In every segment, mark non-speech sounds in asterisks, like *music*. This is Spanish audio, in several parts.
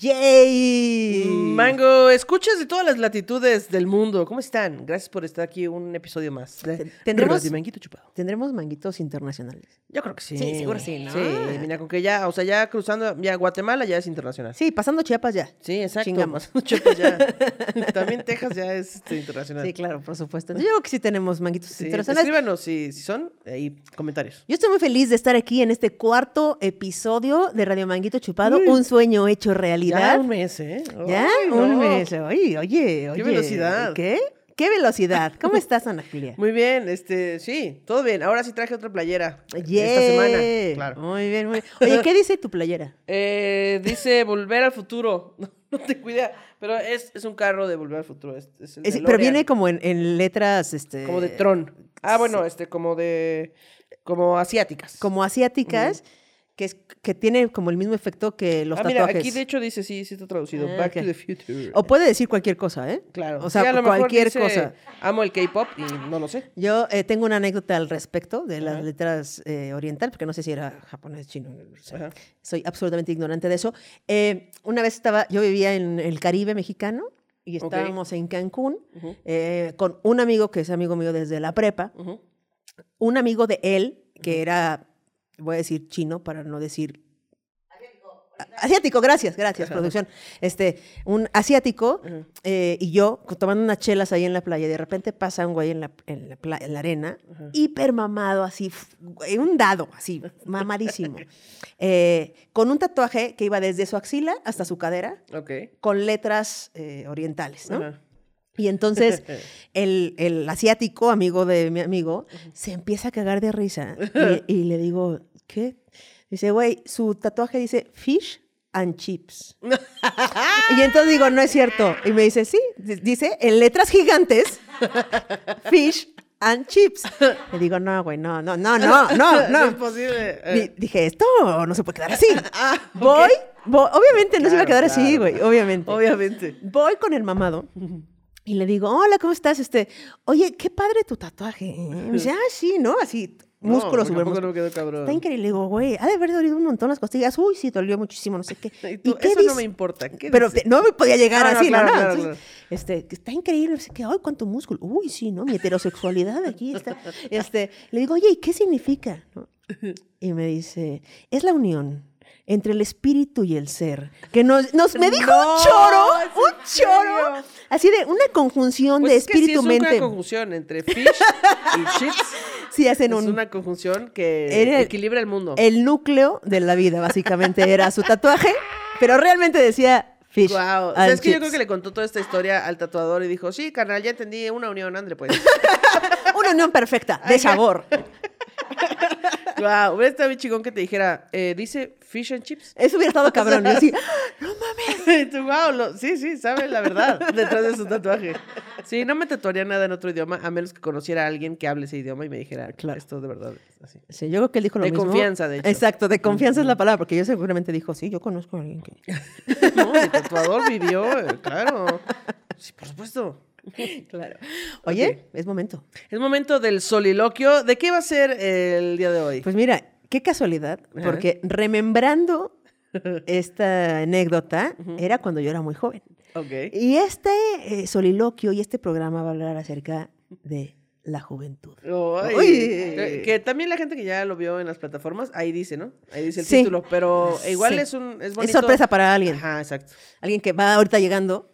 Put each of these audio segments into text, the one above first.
¡Yay! Mango, escuchas de todas las latitudes del mundo. ¿Cómo están? Gracias por estar aquí un episodio más. de ¿Tendremos- Radio Manguito Chupado. ¿Tendremos manguitos internacionales? Yo creo que sí. Sí, seguro sí, ¿no? Sí, mira, con que ya, o sea, ya cruzando, ya Guatemala ya es internacional. Sí, pasando Chiapas ya. Sí, exacto. Chingamos. pasando Chiapas ya. *laughs* También Texas ya es este, internacional. Sí, claro, por supuesto. Yo creo que sí tenemos manguitos Sí, internacionales. Escríbanos si, si son, ahí, comentarios. Yo estoy muy feliz de estar aquí en este cuarto episodio de Radio Manguito Chupado, un sueño hecho realidad. Ya un mes, ¿eh? Ya, Ay, un no. Oye, oye, oye. velocidad. ¿Qué? ¿Qué velocidad? ¿Cómo *laughs* estás, Ana Julia? Muy bien, este, sí, todo bien. Ahora sí traje otra playera. Yeah. Esta semana, claro. Muy bien, muy bien. Oye, ¿qué dice tu playera? *laughs* Eh, dice Volver al Futuro. *laughs* No, no tengo idea, pero es, es un carro de Volver al Futuro. Es, es el Es- pero viene como en, en letras, este... como de Tron. Ah, bueno, este, como de, como asiáticas. Como asiáticas, que, es, que tiene como el mismo efecto que los ah, mira, tatuajes. aquí de hecho dice, sí, sí está traducido. Ah, Back ok. to the Future. O puede decir cualquier cosa, ¿eh? Claro. O sea, Sí, a lo mejor cualquier dice, cosa. Amo el K-pop y no lo sé. Yo eh, tengo una anécdota al respecto de las Ajá. letras eh, oriental, porque no sé si era japonés, chino, no sé. Ajá. soy absolutamente ignorante de eso. Eh, una vez estaba, yo vivía en el Caribe mexicano y estábamos en Cancún Ujú, eh, con un amigo que es amigo mío desde la prepa, un amigo de él que era, voy a decir chino para no decir... Asiático, gracias, gracias, *laughs* producción. Este, un asiático eh, y yo tomando unas chelas ahí en la playa. y De repente pasa un güey en la, en la, pla- en la arena, Ajá. hiper mamado, así, un dado, así, mamadísimo. *laughs* Eh, con un tatuaje que iba desde su axila hasta su cadera, Ok. con letras eh, orientales, ¿no? Y entonces *laughs* el, el asiático, amigo de mi amigo, se empieza a cagar de risa. Y, y le digo, ¿qué? Dice, güey, su tatuaje dice fish and chips. *laughs* y entonces digo, no es cierto. Y me dice, sí, di- dice en letras gigantes, *laughs* fish and chips. Le digo, no, güey, no, no, no, no, no, *laughs* No es no. posible. Di- Eh, Dije, esto no se puede quedar así. Ah, ok. Voy, voy- obviamente no se iba a Claro, quedar así, claro, güey, obviamente. Obviamente. Voy con el mamado y le digo, hola, ¿cómo estás? Este, oye, qué padre tu tatuaje. ¿eh?". Me dice, ah, sí, ¿no? Así, músculo, no, músculo. quedó cabrón. Está increíble. Le digo, güey, ha de haber dolido un montón las costillas. Uy, sí, dolió muchísimo, no sé qué. *laughs* Y tú, qué eso no me importa. ¿Qué Pero no me podía llegar así, ¿no? claro, Este, está increíble. No sé qué, ay, cuánto músculo. Uy, sí, ¿no? Mi heterosexualidad aquí está. *laughs* Este, le digo, oye, ¿y qué significa? Y me dice, es la unión entre el espíritu y el ser. Que nos, nos me dijo No, un choro, ¿es un choro. serio? Así de una conjunción Pues de es que sí espíritu es mente. una conjunción entre fish y chips. *laughs* Sí, hacen Es un, una conjunción que el- equilibra el mundo. el núcleo de la vida, básicamente era su tatuaje, pero realmente decía fish. Wow. and es que yo creo que le contó toda esta historia al tatuador y dijo, sí, carnal, ya entendí, una unión, André, pues. *laughs* Una unión perfecta, de sabor. Wow, hubiera estado bien chingón que te dijera, eh, dice fish and chips. Eso hubiera estado cabrón. Yo así, *laughs* no mames. Y tú, wow, lo- sí, sí, sabe la verdad detrás de su tatuaje. Sí, no me tatuaría nada en otro idioma, a menos que conociera a alguien que hable ese idioma y me dijera, Claro. esto de verdad es así. Sí, yo creo que él dijo lo De mismo. confianza, de hecho. Exacto, de confianza es la palabra, porque yo seguramente dijo, sí, yo conozco a alguien que... *laughs* No, el tatuador vivió, eh, claro. Sí, por supuesto. *laughs* Claro. Oye, es momento. Es momento del soliloquio. ¿De qué va a ser el día de hoy? Pues mira, qué casualidad, porque remembrando *laughs* esta anécdota, era cuando yo era muy joven. ok. Y este eh, soliloquio y este programa va a hablar acerca de la juventud. Ay, Uy. que, también la gente que ya lo vio en las plataformas, ahí dice, ¿no? Ahí dice el Sí. título, pero igual Sí. es un es Es sorpresa para alguien. Ajá, exacto. Alguien que va ahorita llegando.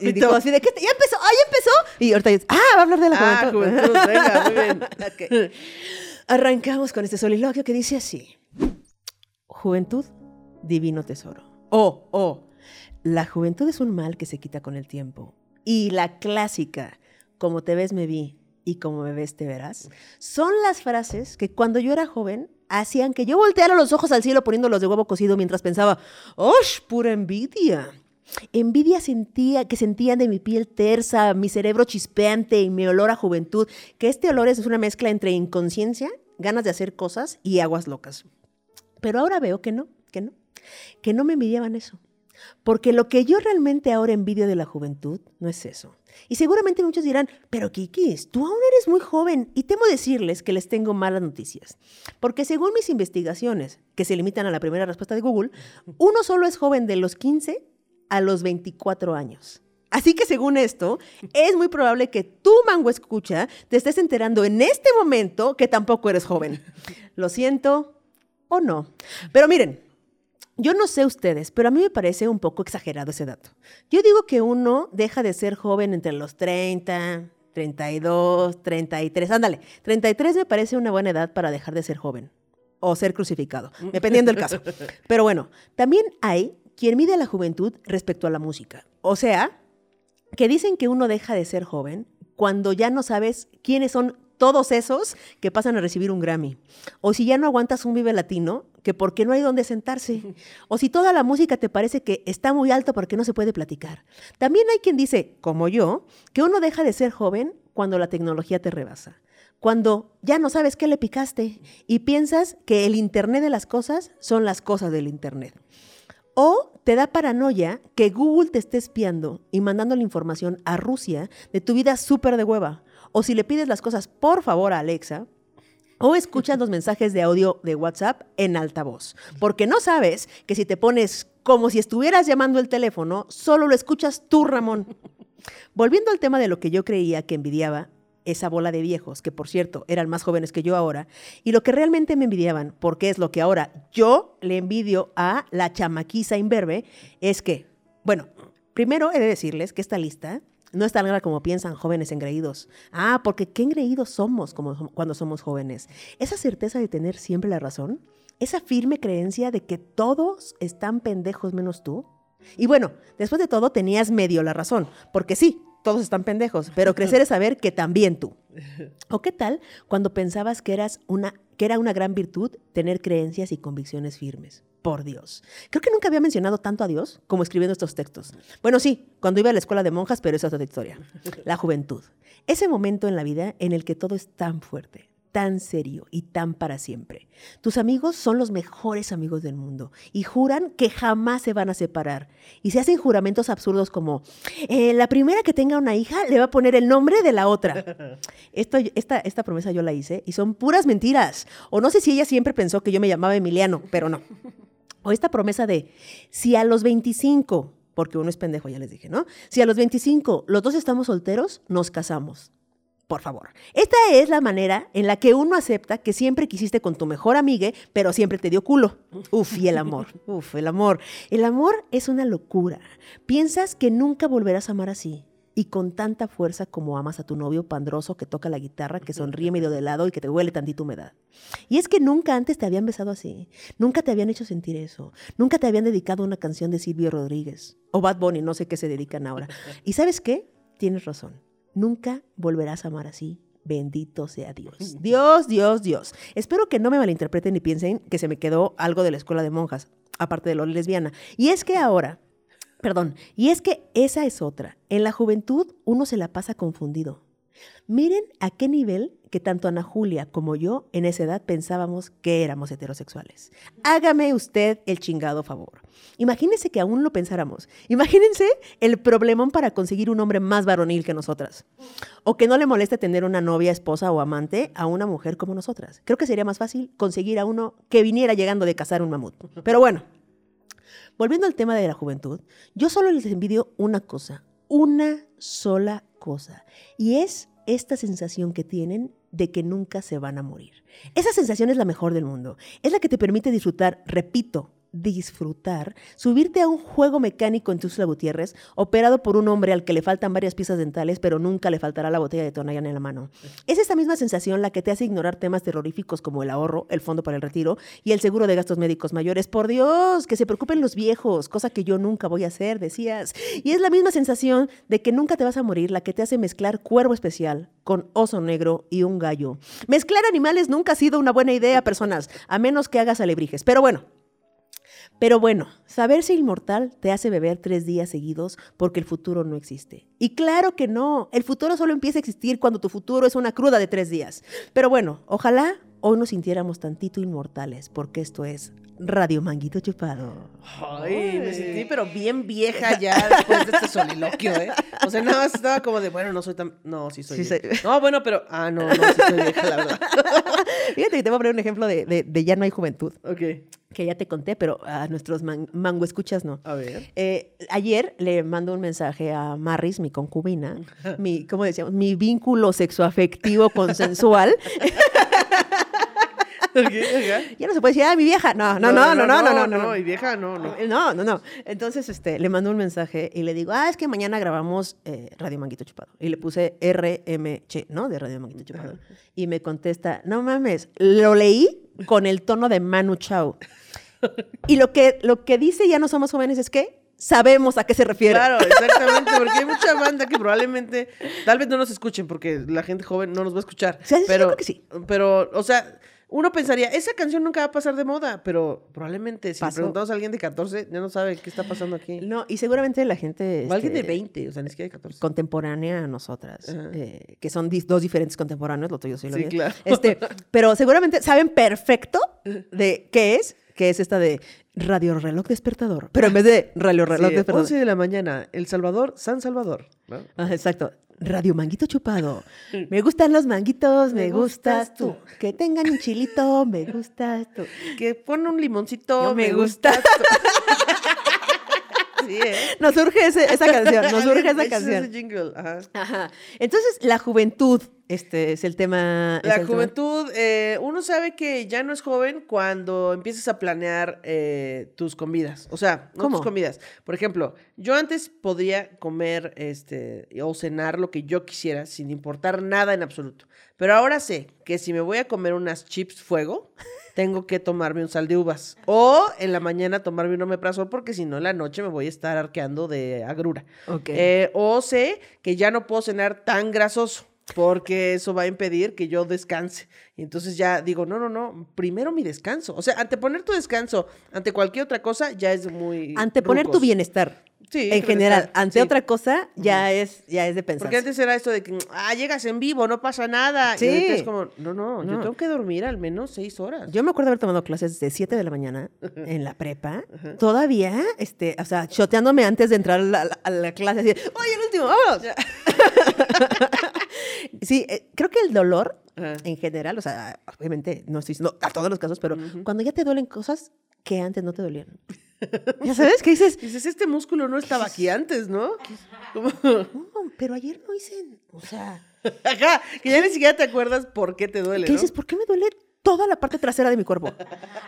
Y dijo así de que ya empezó, ah, ya empezó. Y ahorita dice, ah, va a hablar de la Ah, juventud. juventud, venga, muy bien. *laughs* Ok. Arrancamos con este soliloquio que dice así. Juventud, divino tesoro. Oh, oh. La juventud es un mal que se quita con el tiempo. Y la clásica, como te ves me vi y como me ves te verás, son las frases que cuando yo era joven hacían que yo volteara los ojos al cielo poniéndolos de huevo cocido mientras pensaba, ¡osh, pura envidia! Envidia sentía que sentían de mi piel tersa, mi cerebro chispeante y mi olor a juventud, que este olor es una mezcla entre inconsciencia, ganas de hacer cosas y aguas locas. Pero ahora veo que no, que no, que no me envidiaban eso. Porque lo que yo realmente ahora envidio de la juventud no es eso. Y seguramente muchos dirán, pero Kikis, tú aún eres muy joven y temo decirles que les tengo malas noticias. Porque según mis investigaciones, que se limitan a la primera respuesta de Google, uno solo es joven de los 15 a los 24 años. Así que según esto, es muy probable que tú, mango escucha, te estés enterando en este momento que tampoco eres joven. Lo siento o no. Pero miren, yo no sé ustedes, pero a mí me parece un poco exagerado ese dato. Yo digo que uno deja de ser joven entre los 30, 32, 33. Ándale, 33 me parece una buena edad para dejar de ser joven o ser crucificado, dependiendo del caso. *laughs* Pero bueno, también hay quien mide la juventud respecto a la música. O sea, que dicen que uno deja de ser joven cuando ya no sabes quiénes son todos esos que pasan a recibir un Grammy. O si ya no aguantas un Vive Latino que porque no hay dónde sentarse, *laughs* o si toda la música te parece que está muy alto porque no se puede platicar. También hay quien dice, como yo, que uno deja de ser joven cuando la tecnología te rebasa, cuando ya no sabes qué le picaste y piensas que el Internet de las cosas son las cosas del Internet. O te da paranoia que Google te esté espiando y mandando la información a Rusia de tu vida súper de hueva. O si le pides las cosas por favor a Alexa, o escuchas los mensajes de audio de WhatsApp en altavoz, porque no sabes que si te pones como si estuvieras llamando el teléfono, solo lo escuchas tú, Ramón. Volviendo al tema de lo que yo creía que envidiaba, esa bola de viejos, que por cierto eran más jóvenes que yo ahora, y lo que realmente me envidiaban, porque es lo que ahora yo le envidio a la chamaquiza imberbe, es que, bueno, primero he de decirles que esta lista no es tan grande como piensan jóvenes engreídos. Ah, porque qué engreídos somos como, cuando somos jóvenes. Esa certeza de tener siempre la razón, esa firme creencia de que todos están pendejos menos tú. Y bueno, después de todo tenías medio la razón, porque sí, todos están pendejos, pero *laughs* crecer es saber que también tú. ¿O qué tal cuando pensabas que eras una que era una gran virtud tener creencias y convicciones firmes? por Dios. Creo que nunca había mencionado tanto a Dios como escribiendo estos textos. Bueno, sí, cuando iba a la escuela de monjas, pero esa es otra historia. La juventud. Ese momento en la vida en el que todo es tan fuerte, tan serio y tan para siempre. Tus amigos son los mejores amigos del mundo y juran que jamás se van a separar. Y se hacen juramentos absurdos como, eh, la primera que tenga una hija le va a poner el nombre de la otra. *laughs* Esto, esta, esta promesa yo la hice y son puras mentiras. O no sé si ella siempre pensó que yo me llamaba Emiliano, pero no. O esta promesa de, si a los 25, porque uno es pendejo, ya les dije, ¿no? Si a los 25 los dos estamos solteros, nos casamos. Por favor. Esta es la manera en la que uno acepta que siempre quisiste con tu mejor amiga, pero siempre te dio culo. Uf, y el amor. *laughs* Uf, el amor. El amor es una locura. Piensas que nunca volverás a amar así y con tanta fuerza como amas a tu novio pandroso que toca la guitarra, que sonríe medio de lado y que te huele tantito humedad. Y es que nunca antes te habían besado así, nunca te habían hecho sentir eso, nunca te habían dedicado una canción de Silvio Rodríguez o Bad Bunny, no sé qué se dedican ahora. *laughs* ¿Y sabes qué? Tienes razón, nunca volverás a amar así. Bendito sea Dios. Dios, Dios, Dios. Espero que no me malinterpreten ni piensen que se me quedó algo de la escuela de monjas, aparte de lo lesbiana. Y es que ahora Perdón, y es que esa es otra. En la juventud uno se la pasa confundido. Miren a qué nivel que tanto Ana Julia como yo en esa edad pensábamos que éramos heterosexuales. Hágame usted el chingado favor. Imagínense que aún lo pensáramos. Imagínense el problemón para conseguir un hombre más varonil que nosotras. O que no le moleste tener una novia, esposa o amante a una mujer como nosotras. Creo que sería más fácil conseguir a uno que viniera llegando de cazar un mamut. Pero bueno, Volviendo al tema de la juventud, yo solo les envidio una cosa, una sola cosa, y es esta sensación que tienen de que nunca se van a morir. Esa sensación es la mejor del mundo, es la que te permite disfrutar, repito, disfrutar, subirte a un juego mecánico en Tuxtla Gutiérrez, operado por un hombre al que le faltan varias piezas dentales, pero nunca le faltará la botella de Tonayán en la mano. Es esta misma sensación la que te hace ignorar temas terroríficos como el ahorro, el fondo para el retiro y el seguro de gastos médicos mayores. Por Dios, que se preocupen los viejos, cosa que yo nunca voy a hacer, decías. Y es la misma sensación de que nunca te vas a morir la que te hace mezclar cuervo especial con oso negro y un gallo. Mezclar animales nunca ha sido una buena idea, personas, a menos que hagas alebrijes. Pero bueno, pero bueno, saberse inmortal te hace beber tres días seguidos porque el futuro no existe. Y claro que no, el futuro solo empieza a existir cuando tu futuro es una cruda de tres días. Pero bueno, ojalá hoy nos sintiéramos tantito inmortales, porque esto es Radio Manguito Chupado. Ay, me sentí pero bien vieja *laughs* ya después de este soliloquio, ¿eh? O sea, nada más estaba como de, bueno, no soy tan... No, sí soy Sí vieja. No, bueno, pero... Ah, no, no, sí soy vieja, la verdad. *laughs* Fíjate que te voy a poner un ejemplo de, de- de ya no hay juventud, Ok, que ya te conté, pero a nuestros man- mango escuchas no. a ver. Eh, ayer le mando un mensaje a Marris, mi concubina, *laughs* mi, ¿cómo decíamos? Mi vínculo sexoafectivo consensual. *laughs* Ya no se puede decir, ah, mi vieja. No, no, no, no, no, no, no, no. no. Y vieja, no, no. No, no, no. Entonces, este, le mando un mensaje y le digo, ah, es que mañana grabamos eh, Radio Manguito Chupado. Y le puse RMC, ¿no? De Radio Manguito Chupado. Y me contesta, no mames, lo leí con el tono de Manu Chao. *laughs* Y lo que, lo que dice ya no somos jóvenes es que sabemos a qué se refiere. Claro, *laughs* exactamente, porque hay mucha banda que probablemente, tal vez no nos escuchen, porque la gente joven no nos va a escuchar. Sí, yo pero, creo que sí. Pero, o sea, uno pensaría, esa canción nunca va a pasar de moda, pero probablemente si le preguntamos a alguien de 14, ya no sabe qué está pasando aquí. No, y seguramente la gente... O alguien de este, 20, o sea, ni siquiera de 14. contemporánea a nosotras, eh, que son dos diferentes contemporáneos, lo tuyo sí lo Sí, mío. claro. Este, pero seguramente saben perfecto de qué es, que es esta de radio reloj despertador, pero en vez de radio reloj Sí, despertador. 11 de la mañana, El Salvador, San Salvador. ¿no? Ajá, exacto. Radio manguito chupado. *laughs* Me gustan los manguitos, me, Me gustas, gustas tú. tú. Que tengan un chilito, me gustas tú. Que pone un limoncito, me me gusta. gusta. *laughs* sí, ¿eh? *laughs* Nos surge ese- esa canción, nos *laughs* surge esa canción. ese jingle, ajá. Ajá. Entonces, la juventud, este es el tema. La el tema. juventud, eh, uno sabe que ya no es joven cuando empiezas a planear eh, tus comidas. O sea, no ¿Cómo? tus comidas. Por ejemplo, yo antes podía comer este, o cenar lo que yo quisiera sin importar nada en absoluto. Pero ahora sé que si me voy a comer unas chips fuego, tengo que tomarme un sal de uvas. O en la mañana tomarme un omeprazol porque si no en la noche me voy a estar arqueando de agrura. Eh, o sé que ya no puedo cenar tan grasoso porque eso va a impedir que yo descanse. Y entonces ya digo, no, no, no, primero mi descanso. O sea, anteponer tu descanso ante cualquier otra cosa ya es muy... Anteponer tu rucos. bienestar. Sí, en general, ante sí. otra cosa ya es ya es de pensar. Porque antes era esto de que, ah, llegas en vivo, no pasa nada. Sí. Y ahorita es como, no, no, yo tengo que dormir al menos seis horas. Yo me acuerdo haber tomado clases de 7 de la mañana *laughs* en la prepa, todavía, este, o sea, choteándome antes de entrar a la, a la clase, así, oye, el último, vámonos. *laughs* sí, eh, creo que el dolor, Ajá. en general, o sea, obviamente no estoy diciendo a todos los casos, pero cuando ya te duelen cosas que antes no te dolían. *laughs* ¿Ya sabes? qué dices, Dices, este músculo no estaba aquí antes, ¿no? Como- *laughs* no, pero ayer no hice, o sea, Ajá, que ya ni siquiera te acuerdas por qué te duele, ¿qué ¿no? dices? ¿Por qué me duele toda la parte trasera de mi cuerpo?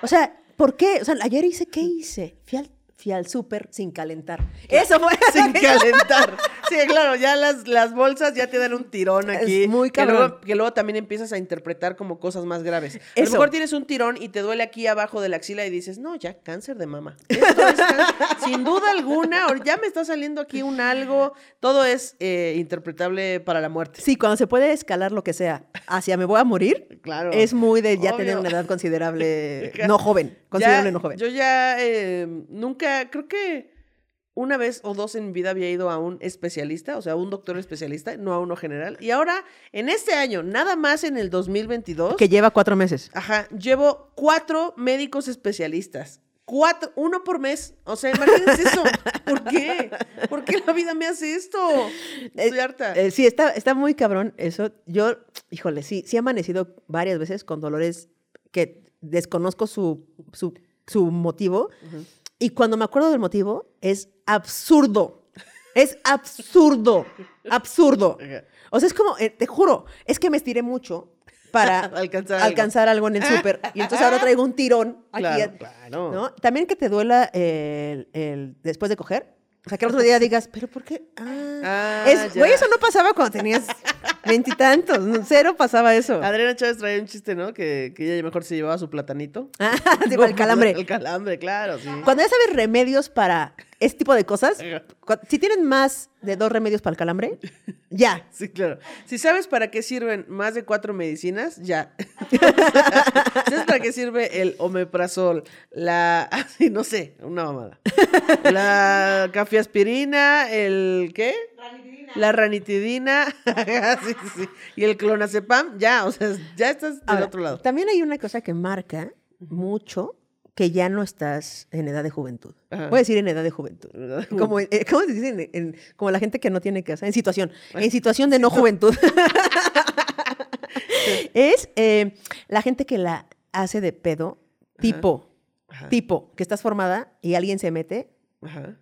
O sea, ¿por qué? O sea, ayer hice, ¿qué hice? Fui al, fui al súper sin calentar. Eso fue. *laughs* sin calentar. Sí, claro, ya las, las bolsas ya te dan un tirón aquí. Es muy que cabrón. luego, que luego también empiezas a interpretar como cosas más graves. A lo mejor tienes un tirón y te duele aquí abajo de la axila y dices, no, ya, cáncer de mama. Esto es. *laughs* Sin duda alguna, ya me está saliendo aquí un algo. Todo es eh, interpretable para la muerte. Sí, cuando se puede escalar lo que sea hacia me voy a morir, Claro. es muy de ya Obvio. tener una edad considerable, *laughs* no joven, considerable Ya- no joven. Yo ya eh, nunca, creo que una vez o dos en mi vida había ido a un especialista, o sea, a un doctor especialista, no a uno general. Y ahora, en este año, nada más en el 2022, Que lleva cuatro meses. ajá, llevo cuatro médicos especialistas. Cuatro, uno por mes. O sea, imagínense eso. ¿Por qué? ¿Por qué la vida me hace esto? Estoy harta. Eh, sí, está, está muy cabrón eso. Yo, híjole, sí, sí he amanecido varias veces con dolores que desconozco su, su, su motivo. Y cuando me acuerdo del motivo, es absurdo. Es absurdo. Absurdo. O sea, es como, eh, te juro, es que me estiré mucho para *laughs* Alcanzar algo. alcanzar algo en el súper. Y entonces ahora traigo un tirón. Claro. ¿no? También que te duela el, el- después de coger. O sea, que el otro día digas, ¿pero por qué? Ah, Ah, es, güey, eso no pasaba cuando tenías veintitantos. Cero pasaba eso. Adriana Chávez traía un chiste, ¿no? Que, que ella mejor se llevaba su platanito. Ah, *laughs* tipo el calambre. *laughs* El calambre, claro, sí. Cuando ya sabes remedios para este tipo de cosas, si tienen más de dos remedios para el calambre, *laughs* ya. Sí, claro. Si sabes para qué sirven más de cuatro medicinas, ya. *laughs* ¿Sabes para qué sirve el omeprazol? La, *laughs* así, no sé, una mamada. La cafiaspirina, el, ¿qué? la ranitidina sí, sí, sí, y el clonazepam, ya, o sea, ya estás del Ahora, otro lado. También hay una cosa que marca mucho que ya no estás en edad de juventud. Ajá. Voy a decir en edad de juventud. Como, eh, ¿Cómo se dice? En- en- como la gente que no tiene casa. En situación. En situación de no juventud. *laughs* *laughs* es eh, la gente que la hace de pedo, tipo, Ajá, tipo, que estás formada y alguien se mete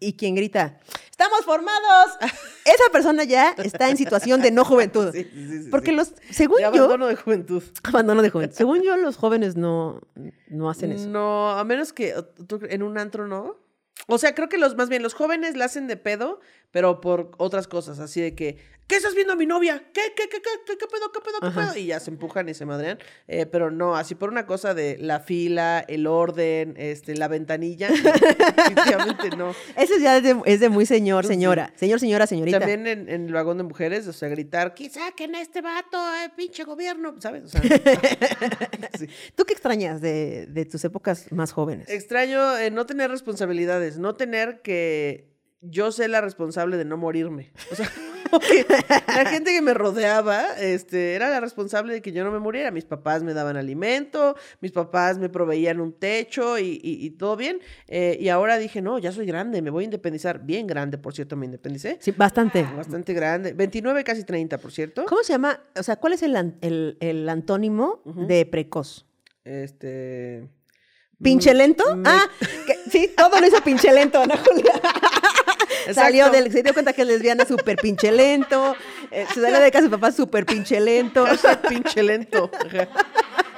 y quien grita, ¡estamos formados! Esa persona ya está en situación de no juventud. *laughs* Sí, sí, sí, Porque los, según De yo, abandono de juventud. abandono de juventud. Según yo, los jóvenes no, no hacen eso. No, a menos que en un antro no. O sea, creo que los más bien los jóvenes la hacen de pedo, pero por otras cosas, así de que, ¿qué estás viendo a mi novia? ¿Qué, qué, qué, qué, qué, qué pedo, qué pedo, qué Ajá. pedo? Y ya se empujan y se madrean. Eh, pero no, así por una cosa de la fila, el orden, este, la ventanilla. *laughs* Definitivamente no. Eso ya es de, es de muy señor, Sí. señora. Señor, señora, señorita. También en, en el vagón de mujeres, o sea, gritar, que saquen a este vato, eh, pinche gobierno, ¿sabes? O sea, *laughs* sí. ¿Tú qué extrañas de, de tus épocas más jóvenes? Extraño eh, no tener responsabilidades, no tener que yo ser la responsable de no morirme. O sea, *laughs* la gente que me rodeaba este, era la responsable de que yo no me muriera. Mis papás me daban alimento, mis papás me proveían un techo y, y- y todo bien. Eh, y ahora dije, no, ya soy grande, me voy a independizar. Bien grande, por cierto, me independicé. Sí, bastante. Bastante grande. 29, casi 30, por cierto. ¿Cómo se llama? O sea, ¿cuál es el, el- el antónimo de precoz? Este. ¿Pinche lento? me- Ah, que- sí, todo lo hizo pinche lento, Ana Julia. Salió del, se dio cuenta que es lesbiana súper pinche lento. eh, se salió de casa de su papá súper pinche lento. *laughs* Hashtag pinche lento.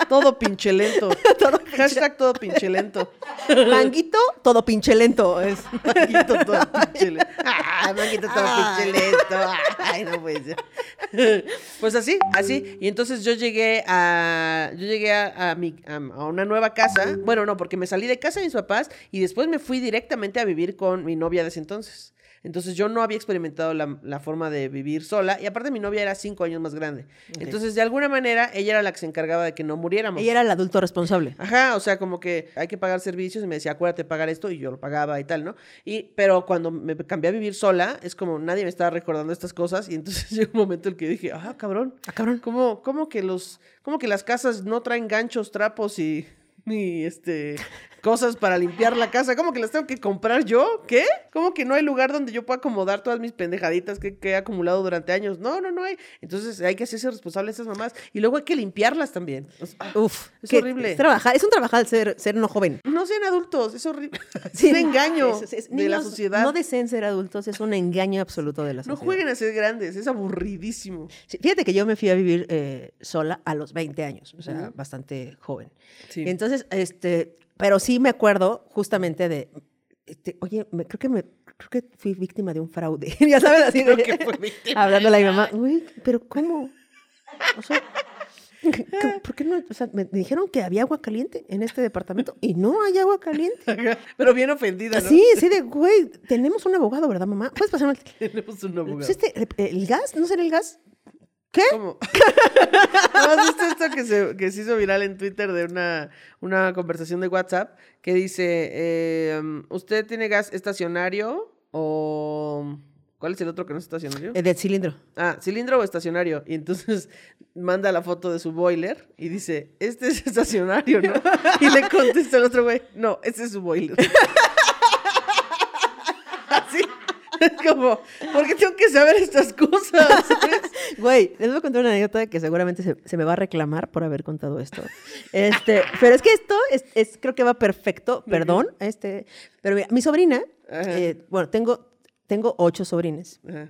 Todo pinche lento. *laughs* todo Hashtag todo pinche lento. Manguito, todo pinche lento. Es. *laughs* Manguito todo pinche lento. Ah, manguito todo pinche lento. Ay, no puede ser. Pues así, así. Y entonces yo llegué a. Yo llegué a, a mi, a, a una nueva casa. Bueno, no, porque me salí de casa de mis papás y después me fui directamente a vivir con mi novia de ese entonces. Entonces yo no había experimentado la, la forma de vivir sola. Y aparte mi novia era cinco años más grande. Entonces, de alguna manera, ella era la que se encargaba de que no muriéramos. Ella era el adulto responsable. Ajá, o sea, como que hay que pagar servicios y me decía, acuérdate pagar esto y yo lo pagaba y tal, ¿no? Y, pero cuando me cambié a vivir sola, es como nadie me estaba recordando estas cosas y entonces *laughs* llegó un momento en el que dije, ah, cabrón, Ah, cabrón. ¿cómo, cómo que los, cómo que las casas no traen ganchos, trapos y, y este, cosas para limpiar la casa? ¿Cómo que las tengo que comprar yo? ¿Qué? ¿Cómo que no hay lugar donde yo pueda acomodar todas mis pendejaditas que, que he acumulado durante años? No, no, no hay. Entonces hay que hacerse responsable de esas mamás y luego hay que limpiarlas también. O sea, ah, Uf, Es horrible. Es, trabajar, es un trabajar ser, ser no joven. No sean adultos, es horrible. Sí, *laughs* es un engaño es- es- de la sociedad. No deseen ser adultos, es un engaño absoluto de la No sociedad. jueguen a ser grandes, es aburridísimo. Sí, fíjate que yo me fui a vivir eh, sola a los 20 años, o sea, bastante joven. Sí. Y entonces, este, pero sí me acuerdo justamente de, este, oye, me- creo que me, creo que fui víctima de un fraude. *laughs* ya sabes, así de, Creo que fue víctima. hablando a mi mamá, uy, pero ¿cómo? O sea, ¿qué- qué- ¿por qué no? O sea, me, dijeron que había agua caliente en este departamento y no hay agua caliente. *laughs* Pero bien ofendida, ¿no? Sí, sí, de, güey, tenemos un abogado, ¿verdad, mamá? ¿Puedes pasarme el, *laughs* Tenemos un abogado. pues este, el, el gas? ¿No será el gas? ¿Qué? ¿Cómo? ¿No has visto esto que se, que se hizo viral en Twitter de una, una conversación de WhatsApp que dice, eh, ¿usted tiene gas estacionario o... ¿Cuál es el otro que no es estacionario? Eh, del cilindro. Ah, cilindro o estacionario. Y entonces *laughs* manda la foto de su boiler y dice, este es estacionario, ¿no? *laughs* Y le contesta el otro güey, no, este es su boiler. *laughs* Es como, ¿por qué tengo que saber estas cosas? *laughs* Güey, les voy a contar una anécdota que seguramente se, se me va a reclamar por haber contado esto. Este, *laughs* pero es que esto es, es- creo que va perfecto, perdón. Este, pero mira, mi sobrina, eh, bueno, tengo, tengo ocho sobrines. Ajá.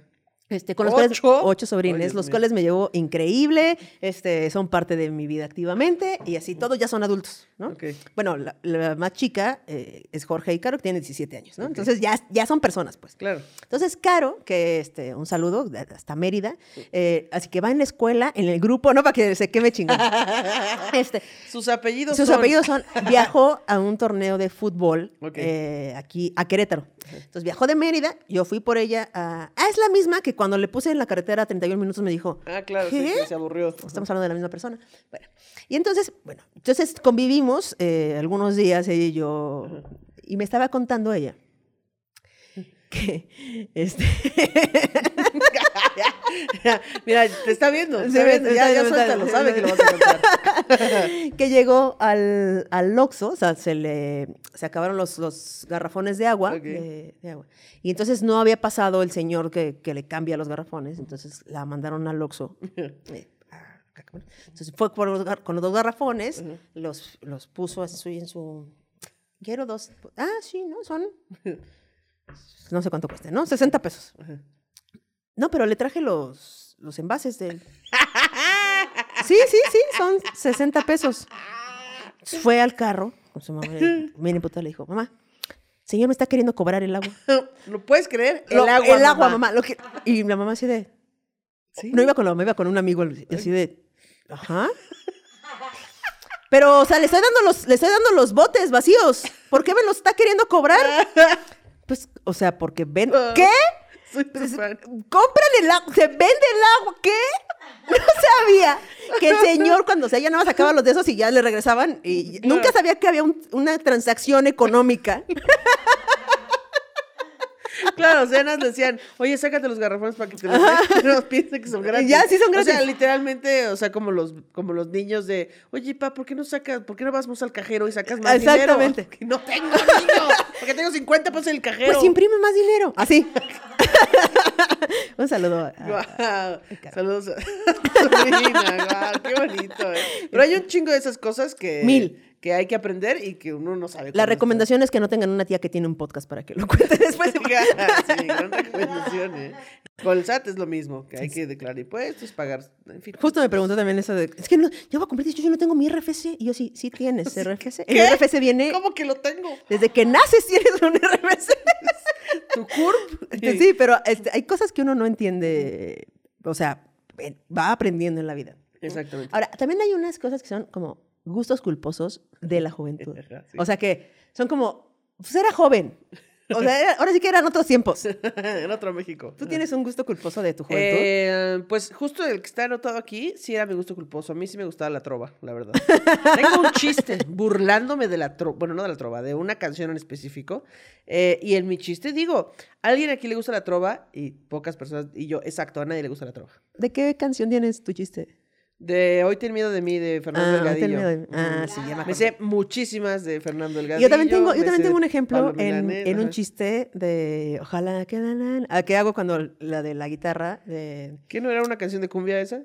Este, con los cuales- ¿Ocho? ocho sobrines, los mío. cuales me llevo increíble, este, son parte de mi vida activamente y así, todos ya son adultos, ¿no? Bueno, la, la más chica eh, es Jorge y Caro, que tiene 17 años, ¿no? Entonces ya, ya son personas, pues. Claro. Entonces, Caro, que este, un saludo hasta Mérida, eh, así que va en la escuela, en el grupo, no para que se queme chingón. *laughs* Este, Sus apellidos sus son- apellidos son, viajó a un torneo de fútbol eh, aquí a Querétaro. Entonces viajó de Mérida, yo fui por ella a... Ah, es la misma que cuando le puse en la carretera 31 minutos me dijo, Ah, claro, sí, que se aburrió. Estamos hablando de la misma persona. Bueno, y entonces, bueno, entonces convivimos eh, algunos días ella y yo, y me estaba contando ella que este *laughs* *laughs* Mira, te está viendo. te está ya, ya suéltalo, sabe que lo vas a contar. *laughs* que llegó al, al Oxxo, o sea, se le se acabaron los, los garrafones de agua, Ok. de, de agua. Y entonces no había pasado el señor que, que le cambia los garrafones, entonces la mandaron al Oxxo. *laughs* Eh, ah, Entonces fue por los con los dos garrafones, los, los puso así en su... Quiero dos. Ah, sí, ¿no? Son... No sé cuánto cuesta, ¿no? 60 pesos. No, pero le traje los, los envases del... *laughs* Sí, sí, sí, son 60 pesos. Fue al carro con su mamá, bien imputada, le dijo, mamá, señor me está queriendo cobrar el agua. *laughs* ¿Lo puedes creer? Lo- El agua. el agua, mamá. lo que- Y la mamá así de... Sí. No iba con la mamá, iba con un amigo así de... Ajá. Pero, o sea, le estoy dando los, le estoy dando los botes vacíos. ¿Por qué me los está queriendo cobrar? *laughs* Pues, o sea, porque ven... ¿Qué? Soy tu fan. Compran el agua, se vende el agua, ¿qué? *laughs* No sabía que el señor cuando o sea, ya nada más sacaba los de esos y ya le regresaban y nunca sabía que había un- una transacción económica. *laughs* Claro, o sea, nada más le decían, oye, sácate los garrafones para que te los *laughs* piensen que son gratis. Ya, sí son O sea, gratis. literalmente, o sea, como los, como los niños de, oye, pa, ¿por qué no sacas, por qué no vamos al cajero y sacas más Exactamente. dinero? Que no tengo, niño, porque tengo 50 pesos en el cajero. Pues imprime más dinero. Así. *laughs* un saludo. a-. Saludos a *laughs* qué bonito. eh. Pero hay un chingo de esas cosas que, Mil. Que hay que aprender y que uno no sabe. La recomendación es que no tengan una tía que tiene un podcast para que lo cuente después. está. *laughs* sí, gran recomendación. eh. Con el SAT es lo mismo, que hay que declarar impuestos, pagar, en fin. Justo me preguntó también eso de, es que no, yo voy a cumplir 18, yo no tengo mi RFC. Y yo sí, sí tienes *laughs* RFC. El ¿Qué? RFC viene, ¿Cómo que lo tengo? desde que naces tienes un RFC. ¿Tu CURP? Este, sí, pero este, hay cosas que uno no entiende, o sea, va aprendiendo en la vida. Exactamente. Ahora, también hay unas cosas que son como gustos culposos de la juventud. *laughs* Sí. O sea, que son como, pues era joven. O sea, era- ahora sí que eran otros tiempos. *laughs* en otro México. ¿Tú tienes un gusto culposo de tu juventud? Eh, pues justo el que está anotado aquí, sí era mi gusto culposo. A mí sí me gustaba la trova, la verdad. *laughs* Tengo un chiste burlándome de la trova, bueno, no de la trova, de una canción en específico. Eh, y en mi chiste digo, a alguien aquí le gusta la trova y pocas personas, y yo, exacto, a nadie le gusta la trova. ¿De qué canción tienes tu chiste? De Hoy ten miedo de mí, de Fernando Ah, Delgadillo. de. Ah, Ujú. sí, ya me Me sé muchísimas de Fernando Delgadillo. Yo también tengo, yo también tengo un ejemplo en, en un chiste de Ojalá que que hago cuando la de la guitarra de ¿Qué no era una canción de cumbia esa?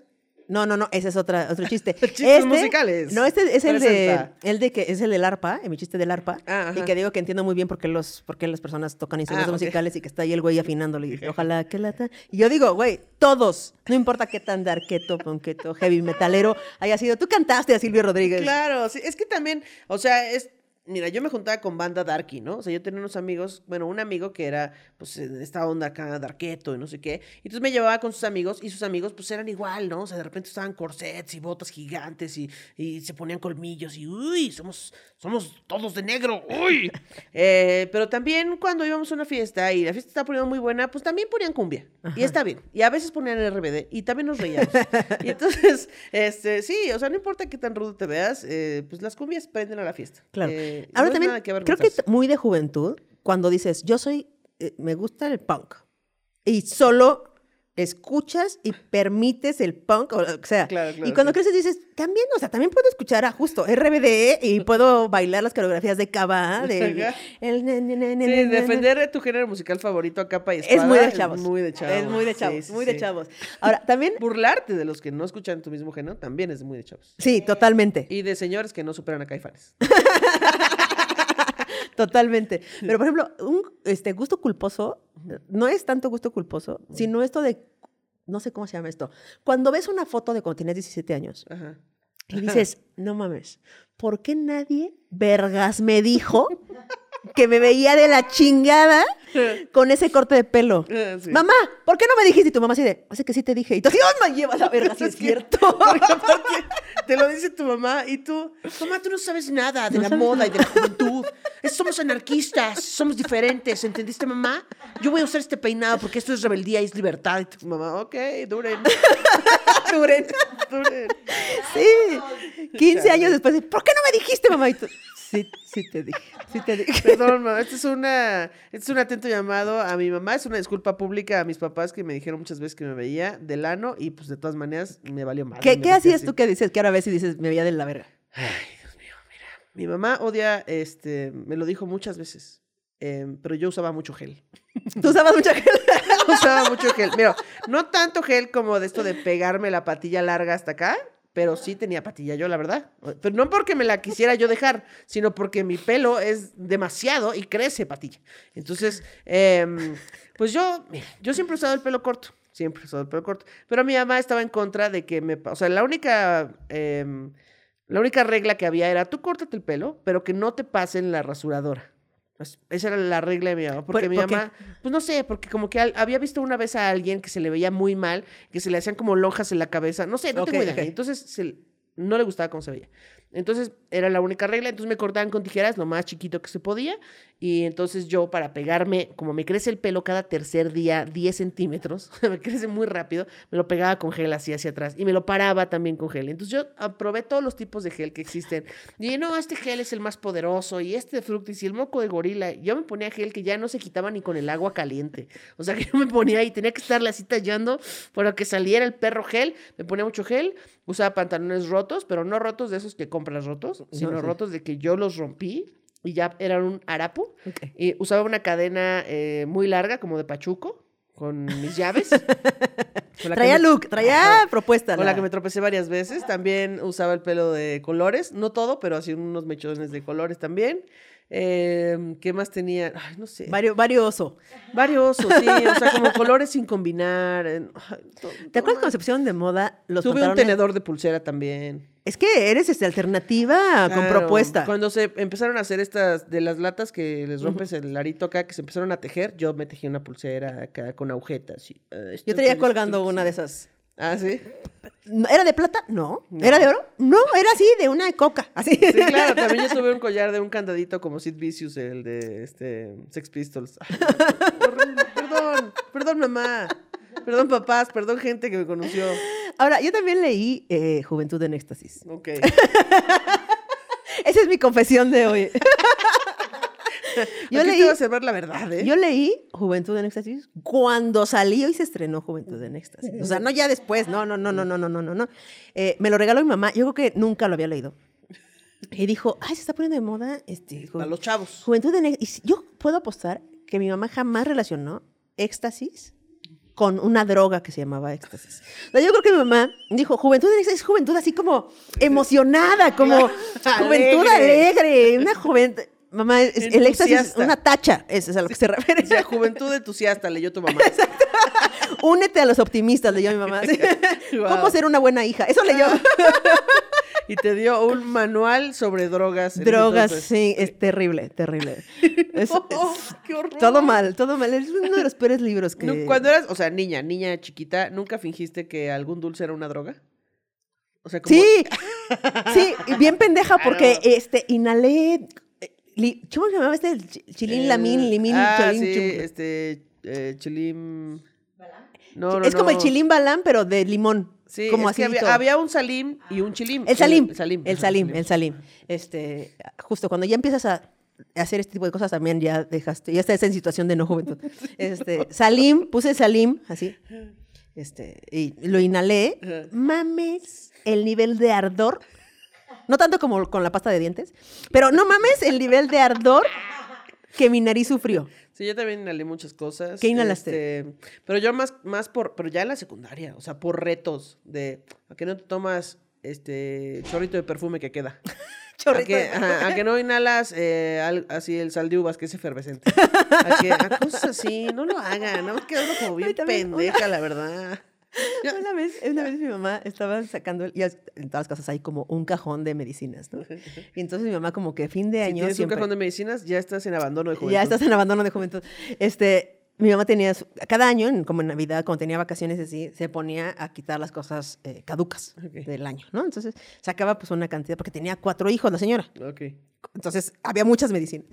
No, no, no, ese es otra, otro *laughs* chiste. Chistes musicales. No, este es el de, el de que es el del arpa, mi chiste del arpa, Ah, y que digo que entiendo muy bien por qué los, por qué las personas tocan instrumentos Ah, musicales y que está ahí el güey afinándole y dice, ojalá que la ta-". Y yo digo, güey, todos, no importa qué tan darketo, ponqueto, heavy metalero haya sido, tú cantaste a Silvio Rodríguez. Claro, sí, es que también, o sea, es, mira, yo me juntaba con banda darky, ¿no? O sea, yo tenía unos amigos, bueno, un amigo que era, pues, en esta onda acá, darketo y no sé qué, y entonces me llevaba con sus amigos, y sus amigos, pues, eran igual, ¿no? O sea, de repente estaban corsets y botas gigantes, y, y se ponían colmillos, y, uy, somos, somos todos de negro, uy. *laughs* Eh, pero también cuando íbamos a una fiesta, y la fiesta estaba poniendo muy buena, pues, también ponían cumbia, y está bien, y a veces ponían RBD, y también nos reíamos. *laughs* y entonces, este, sí, o sea, no importa qué tan rudo te veas, eh, pues, las cumbias prenden a la fiesta. Claro. Eh, no Ahora es también, que creo que avergonzarse. muy de juventud, cuando dices, yo soy, eh, me gusta el punk, y solo escuchas y permites el punk, o sea. Claro, claro, y cuando creces dices, también, o sea, también puedo escuchar a justo RBD y puedo bailar las coreografías de Cava, de *laughs* el Sí, defender tu género musical favorito a capa y espada. es muy de chavos. muy de chavos. Es muy de chavos, sí, muy de sí. chavos. Ahora, también, *laughs* Burlarte de los que no escuchan tu mismo género también es muy de chavos. sí, totalmente. Y de señores que no superan a caifanes. *laughs* Totalmente. Pero, por ejemplo, un este, gusto culposo no es tanto gusto culposo, sino esto de, no sé cómo se llama esto. Cuando ves una foto de cuando tienes 17 años Ajá. y dices, no mames, ¿por qué nadie, vergas, me dijo que me veía de la chingada con ese corte de pelo? Sí. Mamá, ¿por qué no me dijiste? Y tu mamá así de, hace que sí te dije. Y tú ¡ay, me lleva la verga! Si *laughs* es que- cierto. *laughs* Porque aparte te lo dice tu mamá y tú, mamá, tú no sabes nada de No la moda y de la juventud. Es- Somos anarquistas, somos diferentes, ¿entendiste, mamá? Yo voy a usar este peinado porque esto es rebeldía y es libertad. Y tu mamá, ok, duren. *laughs* duren, duren. Sí. 15 años después, ¿por qué no me dijiste, mamá? Y tú, Sí, sí te dije, sí te dije. *laughs* Perdón, mamá, este es, una, este es un atento llamado a mi mamá. Es una disculpa pública a mis papás que me dijeron muchas veces que me veía del ano y pues de todas maneras me valió mal. ¿Qué, ¿qué hacías tú que dices que ahora ves y dices, me veía de la verga? Ay, Dios mío, mira. Mi mamá odia, este, me lo dijo muchas veces, em, pero yo usaba mucho gel. Tú usabas mucha gel. *laughs* usaba mucho gel. Mira, no tanto gel como de esto de pegarme la patilla larga hasta acá, pero sí tenía patilla yo, la verdad. Pero no porque me la quisiera yo dejar, sino porque mi pelo es demasiado y crece patilla. Entonces, em, pues yo, yo siempre he usado el pelo corto. Siempre he usado el pelo corto. Pero mi mamá estaba en contra de que me... O sea, la única... em, la única regla que había era tú córtate el pelo, pero que no te pasen la rasuradora. Pues, esa era la regla de mi mamá. Porque ¿Por- mi por qué? mamá, pues no sé, porque como que al- había visto una vez a alguien que se le veía muy mal, que se le hacían como lonjas en la cabeza. No sé, no tengo idea. Entonces se- no le gustaba cómo se veía. Entonces era la única regla. Entonces me cortaban con tijeras lo más chiquito que se podía. Y entonces yo, para pegarme, como me crece el pelo cada tercer día 10 centímetros, *laughs* me crece muy rápido, me lo pegaba con gel así hacia atrás. Y me lo paraba también con gel. Entonces yo aprobé todos los tipos de gel que existen. Y no, este gel es el más poderoso. Y este de fructis moco de gorila. Yo me ponía gel que ya no se quitaba ni con el agua caliente. O sea *laughs* que yo me ponía y tenía que estarle así tallando para que saliera el perro gel. Me ponía mucho gel. Usaba pantalones rotos, pero no rotos de esos que compras rotos, sino sí. rotos de que yo los rompí y ya eran un harapo. Y usaba una cadena eh, muy larga, como de pachuco, con mis llaves. *laughs* con Traía me- look, traía Ajá. propuesta. Con la que me tropecé varias veces. También usaba el pelo de colores, no todo, pero así unos mechones de colores también. Eh, ¿Qué más tenía? Ay, no sé. Vario, varioso. Varios, sí, o sea, como colores sin combinar. ay, ¿Te acuerdas cuando se pusieron de moda los Tuve un tenedor de pulsera también. Es que eres este, alternativa con propuesta. Cuando se empezaron a hacer estas de las latas que les rompes el arito acá, que se empezaron a tejer, yo me tejí una pulsera acá con agujetas. y, esto Yo traía colgando una de esas. Ah, sí. ¿Era de plata? No. No. ¿Era de oro? No, era así, de una coca. Así. Sí, claro, *laughs* también yo tuve un collar de un candadito como Sid Vicious, el de este Sex Pistols. *laughs* Ay, perdón, perdón mamá, *laughs* perdón papás, perdón gente que me conoció. Ahora, yo también leí eh, Juventud en Éxtasis. Ok. *laughs* Esa es mi confesión de hoy. *laughs* yo, Aquí leí, te vas a ver la verdad, ¿eh? yo leí Juventud en Éxtasis cuando salió y se estrenó Juventud en Éxtasis. O sea, no ya después, no, no, no, no, no, no, no, no. no. Eh, me lo regaló mi mamá, yo creo que nunca lo había leído. Y dijo, ay, se está poniendo de moda este, A los chavos. Juventud en Éxtasis. Yo puedo apostar que mi mamá jamás relacionó éxtasis con una droga que se llamaba éxtasis. O sea, yo creo que mi mamá dijo, juventud en éxtasis, juventud así como emocionada, como juventud Alegre. una juventud... Mamá, es- el éxtasis es una tacha, eso es a lo que se refiere. O sea, juventud entusiasta, leyó tu mamá. Únete a los optimistas, leyó mi mamá. *laughs* ¿Cómo ser una buena hija? Eso leyó. *laughs* Y te dio un manual sobre drogas. *laughs* Drogas, entonces. sí, es terrible, terrible. *laughs* Es- Oh, es- qué horror. todo mal, todo mal. Es uno de los peores libros que... Cuando eras, o sea, niña, niña chiquita, ¿nunca fingiste que algún dulce era una droga? O sea, como... Sí, *laughs* sí, y bien pendeja porque Claro. este inhalé. eh, li- ¿Cómo se llamaba este? Chilín, el- lamín, limín, ah, cholín, sí, chum- este, eh, chilim... No, no, es como el chilín balán, pero de limón. Sí, como es que acidito. había, había un salim y un chilim. El salim. El salim. El salim, el salim. Este, justo cuando ya empiezas a hacer este tipo de cosas también ya dejaste, ya estás en situación de no juventud. *laughs* Este, salim, puse salim, así. Este, y lo inhalé. Mames el nivel de ardor. No tanto como con la pasta de dientes, pero no mames el nivel de ardor que mi nariz sufrió. Sí, yo también inhalé muchas cosas. ¿Qué inhalaste? este, pero yo más, más por, pero ya en la secundaria, o sea, por retos de a que no te tomas este chorrito de perfume que queda. *laughs* A Chorrito que, de- ajá, a que no inhalas eh, al- así el sal de uvas que es efervescente. *laughs* A, que, a cosas así, no lo hagan, no queda uno como bien una- pendeja, la verdad. *laughs* Una vez, una vez mi mamá estaba sacando, ya en todas las casas hay como un cajón de medicinas, ¿no? Y entonces mi mamá como que fin de Si año tienes siempre... un cajón de medicinas, ya estás en abandono de juventud. Ya estás en abandono de juventud. Este, mi mamá tenía, cada año, como en Navidad, cuando tenía vacaciones así, se ponía a quitar las cosas eh, caducas del año, ¿no? Entonces sacaba pues una cantidad, porque tenía cuatro hijos la señora. Ok. Entonces había muchas medicinas.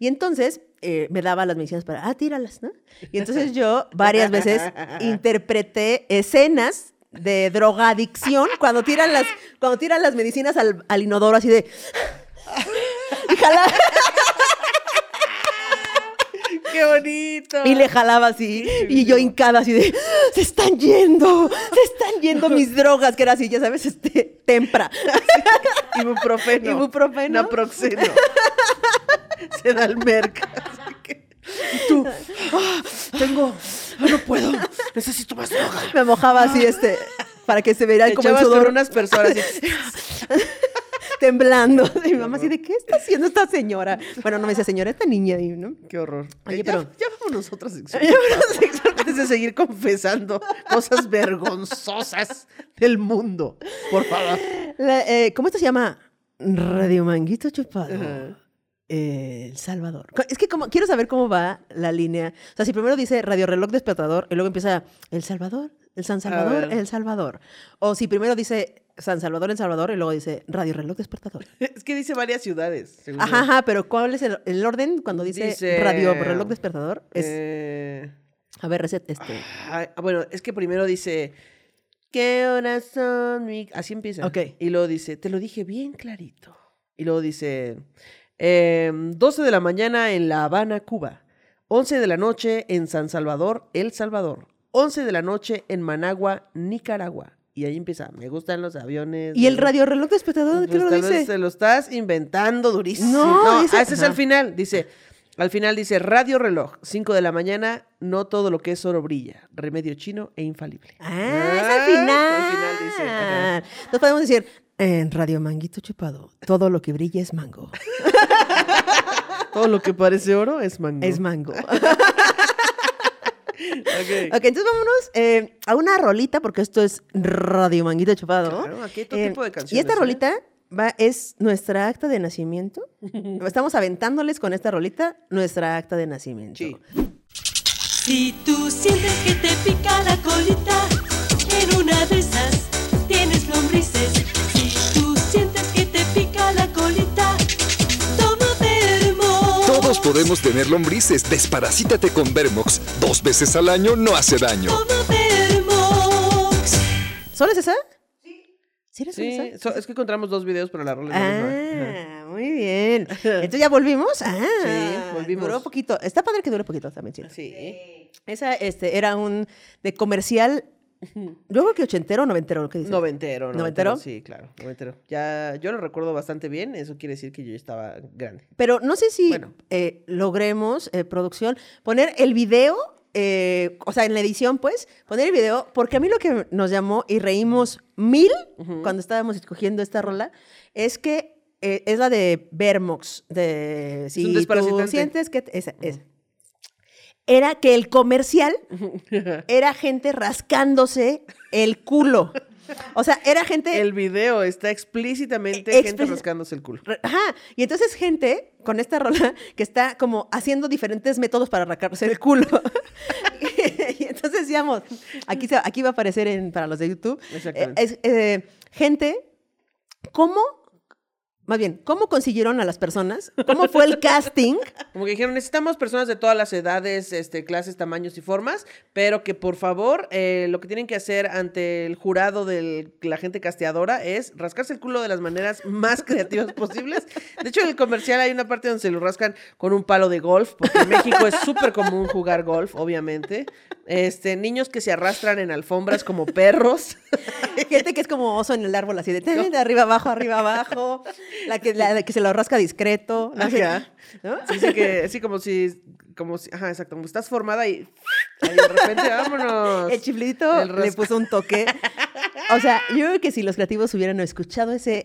Y entonces eh, me daba las medicinas para, ah, tíralas, ¿no? Y entonces yo varias veces *laughs* interpreté escenas de drogadicción cuando tiran las, cuando tiran las medicinas al, al inodoro así de... *laughs* Y jalaba, ¡Qué bonito! y le jalaba así. Y yo hincada así de, se están yendo, se están yendo mis drogas, que era así, ya sabes, este, tempra. *laughs* Ibuprofeno. Ibuprofeno. Naproxeno. Se da el merc. Así que- Y tú, "Ah, tengo, ah, no puedo, necesito más droga. Me mojaba así, este, para que se viera como el sudor unas personas así, *laughs* *laughs* temblando. *laughs* Y mi mamá así de, ¿qué está haciendo esta señora? Bueno, no me decía señora, esta niña, ¿no? Qué horror. Oye, Eh, ya, pero- *laughs* ya vámonos a otra sección. Antes de seguir confesando cosas *laughs* vergonzosas del mundo. Por favor. La, eh, ¿Cómo esto se llama? Radio Manguito Chupado. Eh, El Salvador. Es que como, quiero saber cómo va la línea. O sea, si primero dice Radio Reloj Despertador y luego empieza El Salvador, El San Salvador. El Salvador. O si primero dice San Salvador, El Salvador y luego dice Radio Reloj Despertador. *laughs* Es que dice varias ciudades. según. Ajá, ajá, pero ¿cuál es el, el orden cuando dice, Dice- Radio Reloj Despertador? Es, Eh, a ver, reset este. ah, bueno, es que primero dice. ¿Qué horas son? mi-?" Así empieza. Ok. Y luego dice, te lo dije bien clarito. Y luego dice, em, 12 de la mañana en La Habana, Cuba. 11 de la noche en San Salvador, El Salvador. 11 de la noche en Managua, Nicaragua. Y ahí empieza, me gustan los aviones. ¿Y el Radio Reloj Despertador? ¿Qué lo dice? te lo estás inventando durísimo. No, dice- ah, ese es al final. Dice, al final dice, radio reloj, 5 de la mañana, no todo lo que es oro brilla. Remedio chino e infalible. Ah, es Ah, al final. al final dice, ajá. Entonces podemos decir, en Radio Manguito Chupado, todo lo que brilla es mango. *laughs* Todo lo que parece oro es mango. Es mango. *laughs* *laughs* Ok. ok, entonces vámonos eh, a una rolita, porque esto es Radio Manguito Chupado. Claro, aquí hay todo Eh, tipo de Y canciones. esta ¿eh? rolita va, es nuestra acta de nacimiento. *laughs* Estamos aventándoles con esta rolita nuestra acta de nacimiento. Sí. Si tú sientes que te pica la colita, en una de esas tienes lombrices. Podemos tener lombrices. Desparasítate con Vermox. Dos veces al año no hace daño. ¿Solo es esa? Sí. ¿Sí esa? so- es que encontramos dos videos, pero la rola. Ah, muy bien. *laughs* Entonces ya volvimos. Ah, Sí, volvimos. Duró poquito. Está padre que dure poquito también, sí. Sí. Esa este, era un de comercial. Yo creo que ochentero o noventero, ¿qué dice? Noventero, ¿Noventero? noventero. Sí, claro, noventero. Ya, yo lo recuerdo bastante bien, eso quiere decir que yo ya estaba grande. Pero no sé si Bueno. eh, logremos, eh, producción, poner el video, eh, o sea, en la edición, pues, poner el video, porque a mí lo que nos llamó y reímos mil cuando estábamos escogiendo esta rola es que es la de Vermox, de si tú sientes que... te- esa, esa. Era que el comercial *laughs* era gente rascándose el culo. O sea, era gente... El video está explícitamente Eh, gente rascándose el culo. Ajá. Y entonces gente con esta rola que está como haciendo diferentes métodos para arrancarse el culo. *laughs* y entonces decíamos, aquí, se- aquí va a aparecer en, para los de YouTube, Exactamente. eh, es, eh, gente, ¿cómo? Más bien, ¿cómo consiguieron a las personas? ¿Cómo fue el casting? *laughs* Como que dijeron, necesitamos personas de todas las edades, este, clases, tamaños y formas, pero que por favor eh, lo que tienen que hacer ante el jurado de la gente casteadora es rascarse el culo de las maneras más creativas posibles. De hecho, en el comercial hay una parte donde se lo rascan con un palo de golf, porque en México es súper común jugar golf, obviamente. Este, niños que se arrastran en alfombras como perros. *laughs* Gente que es como oso en el árbol, así de, de arriba abajo, arriba abajo. La que, la que se lo rasca discreto. No sé, Ajá. ¿no? Sí, sí, que así como si, como si, ajá, exacto, como estás formada y, ahí de repente, vámonos. El chiflito le puso un toque. O sea, yo creo que si los creativos hubieran escuchado ese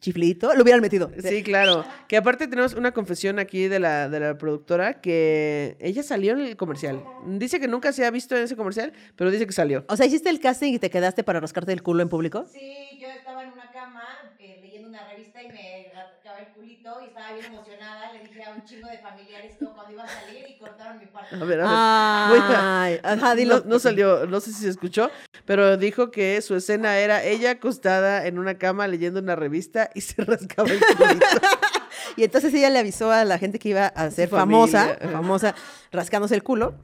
chiflito, lo hubieran metido. Sí, claro. Que aparte tenemos una confesión aquí de la, de la productora que ella salió en el comercial. Dice que nunca se ha visto en ese comercial, pero dice que salió. O sea, hiciste el casting y te quedaste para rascarte el culo en público. Sí, yo estaba en una cama eh, leyendo una revista y me y estaba bien emocionada. Le dije a un chingo de familiares que cuando iba a salir y cortaron mi parte. A ver, a ver. Ay, ajá, dilo. No, no salió, no sé si se escuchó, pero dijo que su escena era ella acostada en una cama leyendo una revista y se rascaba el culito. *laughs* Y entonces ella le avisó a la gente que iba a ser famosa, famosa, rascándose el culo.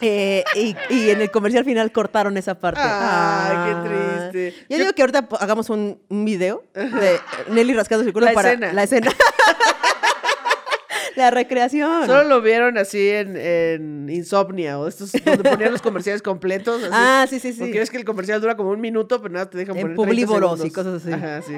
Eh, y, y en el comercial final cortaron esa parte. Ay, qué Ah. triste. Yo, Yo- digo que ahorita hagamos un, un video de Nelly rascándose el culo La para escena. la escena. *laughs* La recreación. Solo lo vieron así en, en Insomnia o estos donde ponían los *laughs* comerciales completos. así. Ah, sí, sí, sí. Porque ves que el comercial dura como un minuto, pero nada, te dejan En poner 30 Publívoros y cosas así. Ajá, sí.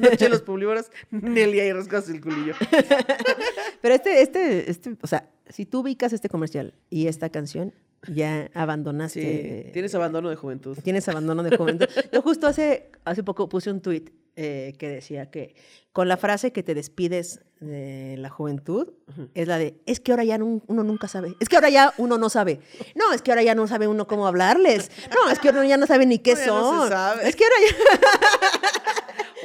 Noche los publívoros, Nelly ahí rascas el culillo. *laughs* Pero este, este, este, o sea, si tú ubicas este comercial y esta canción, ya abandonaste. Sí, tienes abandono de juventud. Tienes abandono de juventud. *laughs* Yo justo hace, hace poco puse un tuit eh, que decía que con la frase que te despides de la juventud es la de, es que ahora ya uno nunca sabe. Es que ahora ya uno no sabe. No, es que ahora ya no sabe uno cómo hablarles. No, es que uno ya no sabe ni qué No, ya no se son. sabe. Es que ahora ya...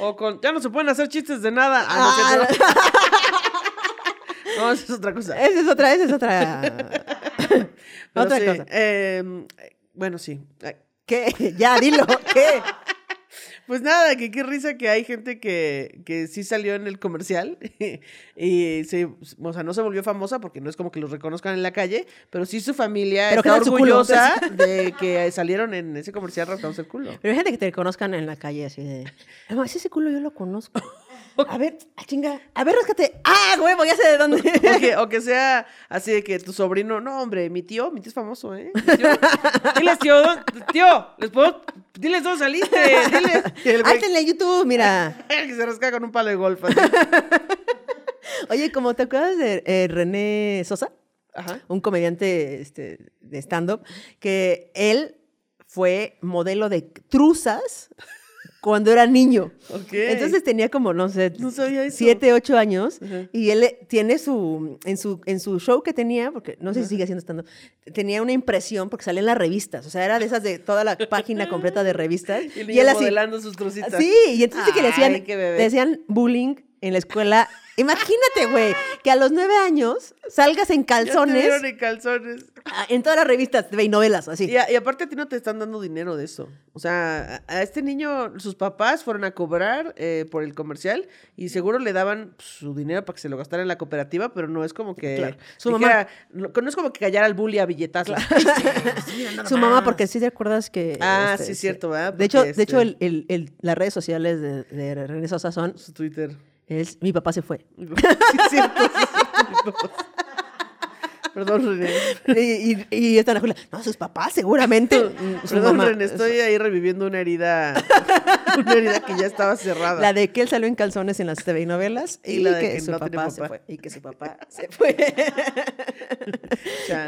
*laughs* O con, ya no se pueden hacer chistes de nada. Ah, no, cierto. No, *laughs* eso es otra cosa. Esa es otra, esa es otra... *laughs* Otra sí, cosa. eh, bueno, sí. ¿Qué? Ya, dilo. ¿Qué? Pues nada, que qué risa que hay gente que, que sí salió en el comercial *laughs* y se, o sea, no se volvió famosa porque no es como que los reconozcan en la calle, pero sí su familia Pero está culo. orgullosa de que salieron en ese comercial rascándose el culo. Pero hay gente que te conozcan en la calle así de. No, ese culo yo lo conozco. *laughs* A ver, ah, chinga. A ver, ráscate. ¡Ah, huevo! Ya sé de dónde. *laughs* O que, o que sea así de que tu sobrino, no, hombre, mi tío, mi tío es famoso, ¿eh? Mi tío, *laughs* diles, tío, ¿dó- tío, les puedo, diles dónde saliste, diles. El güey en YouTube, mira. que se rasca con un palo de golf. así. Oye, como te acuerdas de eh, René Sosa, Ajá. un comediante este, de stand-up, que él fue modelo de truzas cuando era niño. Entonces tenía como, no sé, No siete, ocho años. Y él eh, tiene su en, su, en su show que tenía, porque no sé si sigue haciendo stand tenía una impresión porque salía en las revistas. O sea, era de esas de toda la página completa de revistas. *laughs* Y y él así. modelando sus. Sí, y entonces que le decían, Ay, le decían bullying en la escuela. Imagínate, güey, que a los nueve años salgas en Ya te calzones en calzones. ah, en todas las revistas de novelas, así. Y, a- y aparte a ti no te están dando dinero de eso. O sea, a, a este niño, sus papás fueron a cobrar eh, por el comercial y seguro le daban pues, su dinero para que se lo gastara en la cooperativa, pero no es como que... Claro. Su dijera- no, no es como que callara al bully a billetazos. *laughs* *laughs* Su mamá, porque sí te acuerdas que... Ah, este, sí, es cierto, ¿verdad? De hecho, de hecho este- el- el- el- las redes sociales de, de René Sosa son, Su Twitter. Es, mi papá se fue. *laughs* Sí, es cierto. sí, es cierto. Perdón, René. y, y, y esta Ana no, sus papás seguramente. su Perdón, mamá- René, estoy ahí reviviendo una herida, *laughs* una herida que ya estaba cerrada. La de que él salió en calzones en las TV novelas y, Y la de que, que su no papá, se fue. Y que su papá *laughs* se fue.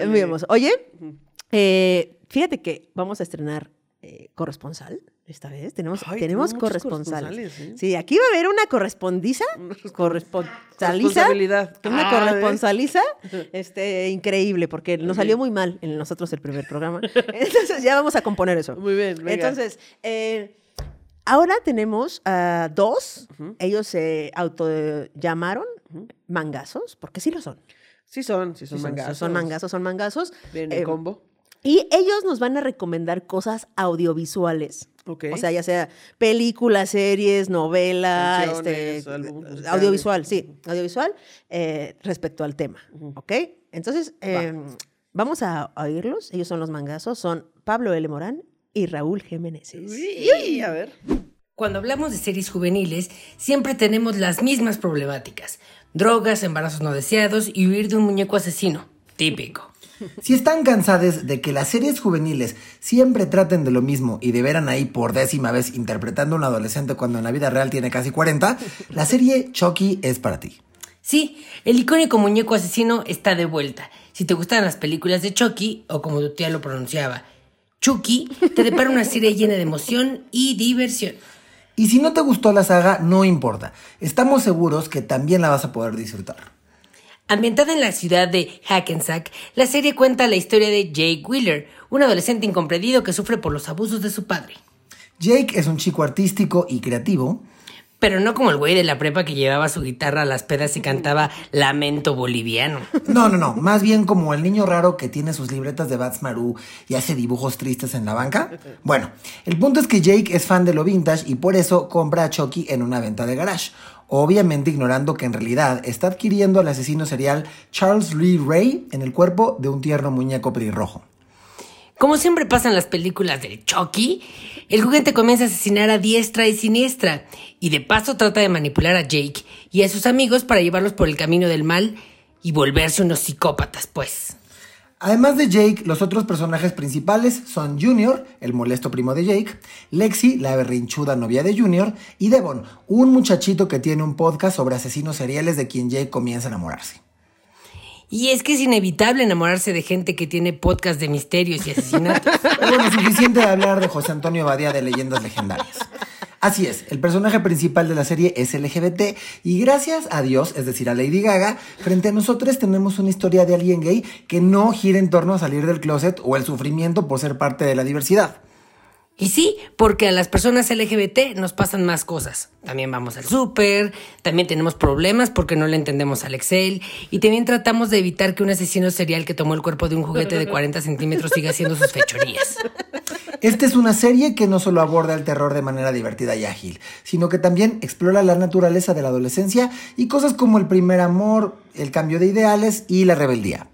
Es muy hermoso. Oye, eh, fíjate que vamos a estrenar eh, corresponsal esta vez. Tenemos, Ay, tenemos corresponsales. corresponsales, ¿eh? Sí, aquí va a haber una correspondiza. *laughs* Corresponsaliza. Responsabilidad. *laughs* Una Ah, corresponsaliza *laughs* este, increíble, porque nos salió muy mal en nosotros el primer programa. Entonces ya vamos a componer eso. Muy bien, venga. Entonces, eh, ahora tenemos a dos. Ellos se autollamaron mangazos, porque sí lo son. Sí son, sí son Sí mangazos. Son mangazos, son mangazos. Vienen en Eh, combo. Y ellos nos van a recomendar cosas audiovisuales. O sea, ya sea películas, series, novela, este, álbumes musicales. audiovisual, sí, audiovisual eh, respecto al tema. ¿Ok? Entonces, eh, vamos a oírlos. Ellos son los mangazos, son Pablo L. Morán y Raúl Jiménez. Uy, a ver. Cuando hablamos de series juveniles, siempre tenemos las mismas problemáticas. Drogas, embarazos no deseados y huir de un muñeco asesino. Típico. Si están cansadas de que las series juveniles siempre traten de lo mismo y de veran ahí por décima vez interpretando a un adolescente cuando en la vida real tiene casi 40, la serie Chucky es para ti. Sí, el icónico muñeco asesino está de vuelta. Si te gustan las películas de Chucky, o como tu tía lo pronunciaba, Chucky, te depara una serie llena de emoción y diversión. Y si no te gustó la saga, no importa. Estamos seguros que también la vas a poder disfrutar. Ambientada en la ciudad de Hackensack, la serie cuenta la historia de Jake Wheeler, un adolescente incomprendido que sufre por los abusos de su padre. Jake es un chico artístico y creativo. Pero no como el güey de la prepa que llevaba su guitarra a las pedas y cantaba Lamento Boliviano. No, no, no, más bien como el niño raro que tiene sus libretas de Bats Maru y hace dibujos tristes en la banca. Bueno, el punto es que Jake es fan de lo vintage y por eso compra a Chucky en una venta de garage. Obviamente ignorando que en realidad está adquiriendo al asesino serial Charles Lee Ray en el cuerpo de un tierno muñeco pelirrojo. Como siempre pasa en las películas de Chucky, el juguete comienza a asesinar a diestra y siniestra, y de paso trata de manipular a Jake y a sus amigos para llevarlos por el camino del mal Y volverse unos psicópatas, pues. Además de Jake, los otros personajes principales son Junior, el molesto primo de Jake, Lexi, la berrinchuda novia de Junior, y Devon, un muchachito que tiene un podcast sobre asesinos seriales de quien Jake comienza a enamorarse. Y es que es inevitable enamorarse de gente que tiene podcast de misterios y asesinatos. *laughs* Bueno, suficiente de hablar de José Antonio Badía de leyendas legendarias. Así es, el personaje principal de la serie es LGBT y gracias a Dios, es decir, a Lady Gaga, frente a nosotros tenemos una historia de alguien gay que no gira en torno a salir del closet o el sufrimiento por ser parte de la diversidad. Y sí, porque a las personas LGBT nos pasan más cosas. También vamos al súper, también tenemos problemas porque no le entendemos al Excel y también tratamos de evitar que un asesino serial que tomó el cuerpo de un juguete de 40 centímetros siga haciendo sus fechorías. Esta es una serie que no solo aborda el terror de manera divertida y ágil, sino que también explora la naturaleza de la adolescencia y cosas como el primer amor, el cambio de ideales y la rebeldía.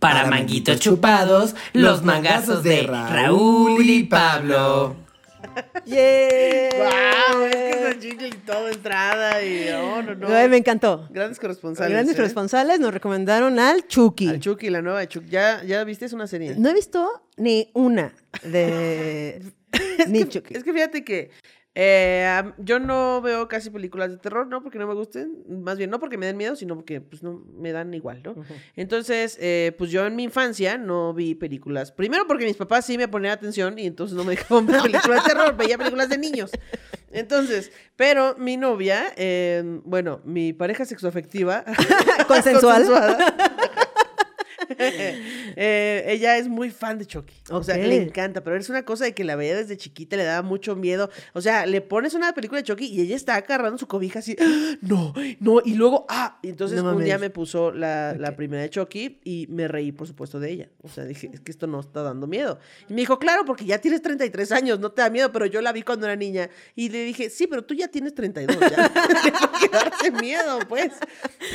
Para manguitos chupados, los mangazos de Raúl y Pablo. *laughs* ¡Yeah! ¡Wow! Es que jingle y todo, entrada y... No, no, no. Ay, me encantó. Grandes corresponsales. Grandes ¿eh? corresponsales nos recomendaron al Chucky. Al Chucky, la nueva de Chucky. ¿Ya, ¿Ya viste? Es una serie. No he visto ni una de *laughs* ni Chucky. Es que fíjate que eh, yo no veo casi películas de terror, no porque no me gusten, más bien no porque me den miedo, sino porque pues no me dan igual, ¿no? Entonces, eh, pues yo en mi infancia no vi películas. Primero porque mis papás sí me ponían atención y entonces no me dejaban ver películas de terror, veía películas de niños. Entonces, pero mi novia, eh, bueno, mi pareja sexoafectiva, *laughs* Consensual. consensuada, *laughs* eh, ella es muy fan de Chucky. O sea, le encanta, pero es una cosa de que la veía desde chiquita, le daba mucho miedo. O sea, le pones una película de Chucky y ella está agarrando su cobija así, ¡Ah! *gasps* no, no, y luego, ah, y entonces No un día me puso la, primera de Chucky y me reí, por supuesto, de ella. O sea, dije, es que esto no está dando miedo. Y me dijo, claro, porque ya tienes 33 años, no te da miedo, pero yo la vi cuando era niña. Y le dije, sí, pero tú ya tienes 32, ya. *laughs* ¿Por qué darte miedo, pues?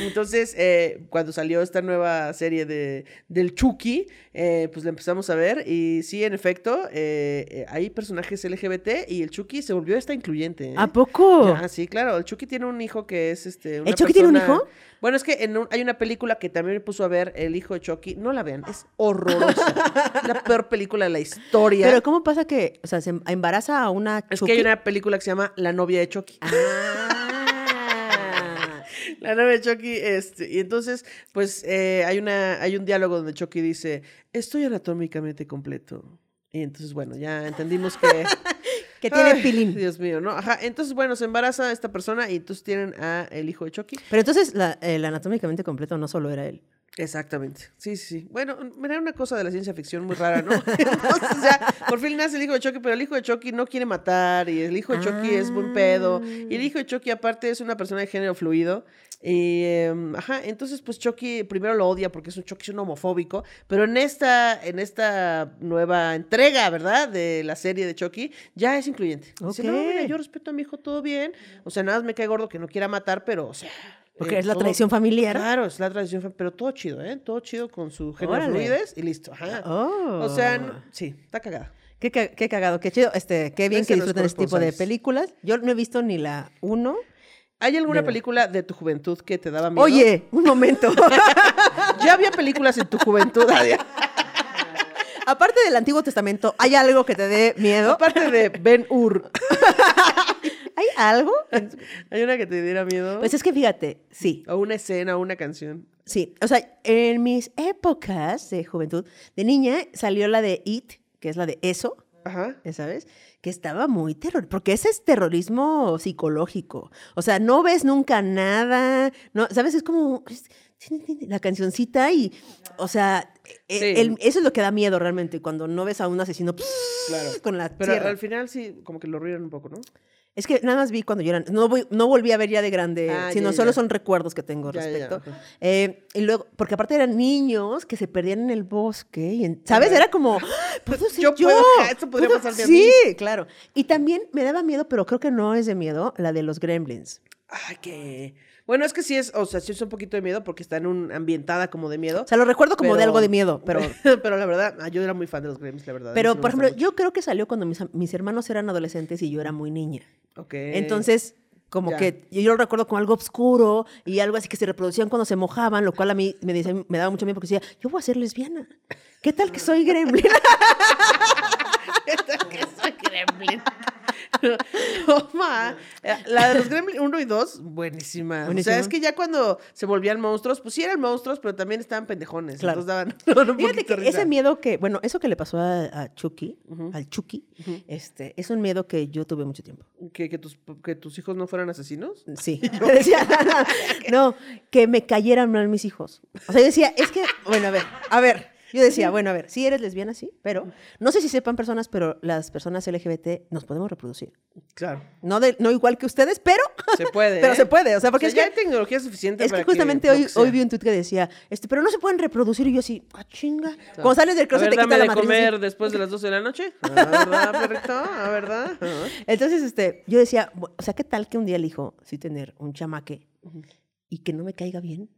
Entonces, eh, cuando salió esta nueva serie de, del Chucky, eh, pues la empezamos a ver y sí, en efecto, eh, eh, hay personajes LGBT y el Chucky se volvió esta incluyente. ¿eh? ¿A poco? Ah, sí, claro. El Chucky tiene un hijo que es este. una ¿El Chucky tiene un hijo? Bueno, es que en un- hay una película que también me puso a ver el hijo de Chucky. No la vean, es horrorosa. la *laughs* peor película de la historia. Pero ¿cómo pasa que, o sea, se embaraza a una es Chucky? que hay una película que se llama La novia de Chucky. Ah. La novia de Chucky, este, y entonces, pues, eh, hay una, hay un diálogo donde Chucky dice, estoy anatómicamente completo. Y entonces, bueno, ya entendimos que... *laughs* que tiene Ay, pilín. Dios mío, ¿no? Ajá, entonces, bueno, se embaraza esta persona y entonces tienen a el hijo de Chucky. Pero entonces, la, el anatómicamente completo no solo era él. Exactamente. Sí, sí, sí. Bueno, era una cosa de la ciencia ficción muy rara, ¿no? *laughs* Entonces, ya, por fin nace el hijo de Chucky, pero el hijo de Chucky no quiere matar y el hijo de Chucky es buen pedo. Y el hijo de Chucky, aparte, es una persona de género fluido. Y, em, ajá, entonces, pues Chucky primero lo odia porque es un Chucky, es un homofóbico. Pero en esta, en esta nueva entrega, ¿verdad? De la serie de Chucky, ya es incluyente. Dice, no, mira, yo respeto a mi hijo, todo bien. O sea, nada más me cae gordo que no quiera matar, pero, o sea. Porque eh, es la todo- tradición familiar. Claro, es la tradición, fa- pero todo chido, ¿eh? Todo chido con su género fluidez y listo. Ajá. Oh. O sea, no- sí, está cagada. Qué, ca- qué cagado, qué chido. Este, qué bien Ese que disfruten este tipo de películas. Yo no he visto ni la uno. ¿Hay alguna película de tu juventud que te daba miedo? Oye, un momento. *laughs* ya había películas en tu juventud. *laughs* Adia. Aparte del Antiguo Testamento, ¿hay algo que te dé miedo? Aparte de Ben Hur, *laughs* ¿Hay algo? ¿hay una que te diera miedo? Pues es que fíjate, sí, O una escena, o una canción. sí. O sea, en mis épocas de juventud, de niña, salió la de It, que es la de eso, Ajá. ya sabes, que estaba muy terror, porque ese es terrorismo psicológico. O sea, no ves nunca nada, no, ¿sabes? Es como es- la cancioncita y, o sea, e- Sí. el- eso es lo que da miedo realmente, cuando no ves a un asesino Claro. con la Pero sierra. al final sí, como que lo ríen un poco, ¿no? Es que nada más vi cuando yo era, no, voy- no volví a ver ya de grande, Ah, sino ya, solo ya. son recuerdos que tengo al Ya, respecto. Eh, y luego, porque aparte eran niños que se perdían en el bosque, y en- ¿sabes? Era como, "Ah, *gasps* ¿puedo ser Yo yo? puedo, esto podría ¿Puedo?". pasarme a Sí, mí. claro. Y también me daba miedo, pero creo que no es de miedo, la de los gremlins. Ay, que... Bueno, es que sí es, o sea, sí es un poquito de miedo porque está en un ambientada como de miedo. O sea, lo recuerdo como de algo de miedo, *laughs* pero... pero la verdad, ah, yo era muy fan de los Gremlins, la verdad. sí Pero, por ejemplo, yo creo que salió cuando mis, mis hermanos eran adolescentes y yo era muy niña. Ok. Entonces, Como Ya. que yo lo recuerdo como algo oscuro y algo así que se reproducían cuando se mojaban, lo cual a mí me, decía- me daba mucho miedo porque decía, yo voy a ser lesbiana. ¿Qué tal que soy gremlin? *laughs* *laughs* que soy gremlin. *laughs* Toma. La de los Gremlin 1 y 2, buenísima. O sea, es que ya cuando se volvían monstruos, pues sí eran monstruos, pero también estaban pendejones. Claro. Daban *laughs* un Fíjate que risa. ese miedo que, bueno, eso que le pasó a, a Chucky, al Chucky, este, es un miedo que yo tuve mucho tiempo. ¿Que, que, tus, que tus hijos no fueran asesinos. Sí. *laughs* Decía, no, que me cayeran mal mis hijos. O sea, yo decía, es que, bueno, a ver, a ver. Yo decía, bueno, a ver, sí eres lesbiana, sí, pero no sé si sepan personas, pero las personas LGBT nos podemos reproducir. Claro. No, de, no igual que ustedes, pero Se puede. *laughs* Pero ¿eh? se puede, o sea, porque O sea, es ya que- hay tecnología suficiente es para que justamente hoy, que sea. hoy vi un tweet que decía, este, pero no se pueden reproducir. Y yo así, ah, chinga. Cuando sales del A closet te quita la de matriz. así. comer después de las 12 de la noche. *laughs* Ah, ¿verdad, perrito? ¿Ah, verdad? *laughs* Entonces, este, yo decía, o sea, ¿qué tal que un día elijo sí tener un chamaque y que no me caiga bien?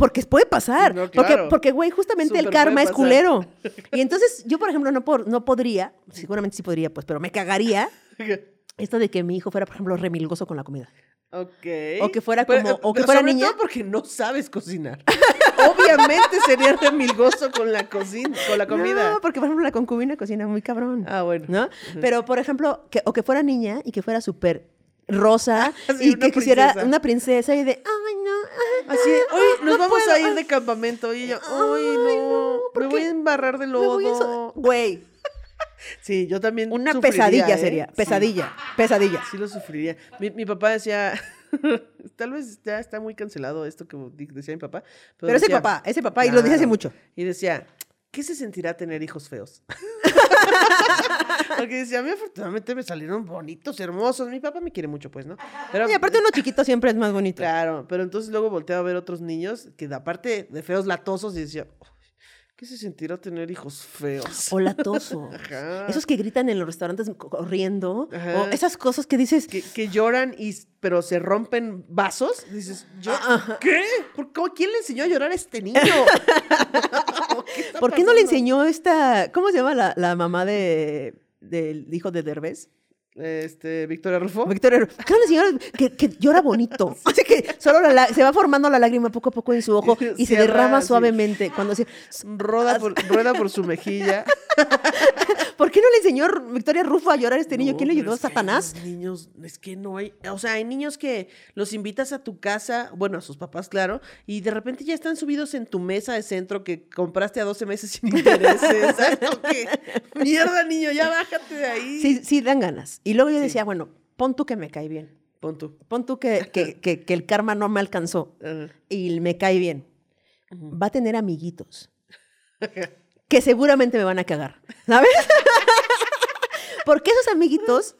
Porque puede pasar. No, Porque, claro. porque, güey, justamente el karma es culero. *laughs* Y entonces, yo, por ejemplo, no, por, no podría, seguramente sí podría, pues, pero me cagaría *laughs* esto de que mi hijo fuera, por ejemplo, remilgoso con la comida. Ok. O que fuera Pero, como- eh, o que pero fuera sobre niña. todo porque no sabes cocinar. *laughs* Obviamente sería remilgoso con la cocina, con la comida. No, porque, por ejemplo, la concubina cocina muy cabrón. Ah, bueno. ¿No? Pero, por ejemplo, que, o que fuera niña y que fuera súper rosa *laughs* Sí, y que quisiera princesa. una princesa y de, ay, no, Así, hoy *laughs* nos no vamos puedo, a ir de campamento. Y yo, Ay, no, no, ¿por me voy a embarrar de lodo. Güey, *laughs* Sí, yo también. una pesadilla ¿eh? sería, Sí. pesadilla, pesadilla. Sí lo sufriría. Mi, mi papá decía, tal vez ya está muy cancelado esto que decía mi papá. Pero, Pero ese papá, ese papá, y lo dice hace mucho. Y decía, ¿qué se sentirá tener hijos feos? *laughs* Porque decía, a mí afortunadamente me salieron bonitos, hermosos. Mi papá me quiere mucho, pues, ¿no? Pero, Y aparte uno chiquito siempre es más bonito. Claro, pero entonces luego volteaba a ver otros niños que aparte de feos latosos y decía, "Uy, ¿qué se sentirá tener hijos feos? O latoso. *laughs* Ajá. Esos que gritan en los restaurantes co- corriendo. Ajá. O esas cosas que dices, que, que lloran y pero se rompen vasos, dices, ¿yo qué? ¿Por qué? ¿Quién le enseñó a llorar a este niño? *laughs* ¿Qué está ¿por qué no le enseñó esta, ¿cómo se llama la, la mamá de, del hijo de Derbez? Este, Victoria Rufo. Victoria, ¿por qué no le enseñó que, que llora bonito? *laughs* Así que solo la la- se va formando la lágrima poco a poco en su ojo *laughs* y se derrama suavemente. Cuando se- Roda por, rueda por su mejilla. *laughs* ¿Por qué no le enseñó Victoria Rufo a llorar a este niño? No, ¿Quién le ayudó? ¿Satanás? niños, es que no hay, o sea, hay niños que los invitas a tu casa, bueno, a sus papás, claro, y de repente ya están subidos en tu mesa de centro que compraste a 12 meses sin intereses. *laughs* mierda, niño, ya bájate de ahí. Sí, sí, dan ganas. Y luego yo decía, bueno, pon tú que me cae bien. Pon tú. Pon tú que, que, *laughs* que- que el karma no me alcanzó y me cae bien. Va a tener amiguitos *laughs* que seguramente me van a cagar, ¿sabes? *laughs* Porque esos amiguitos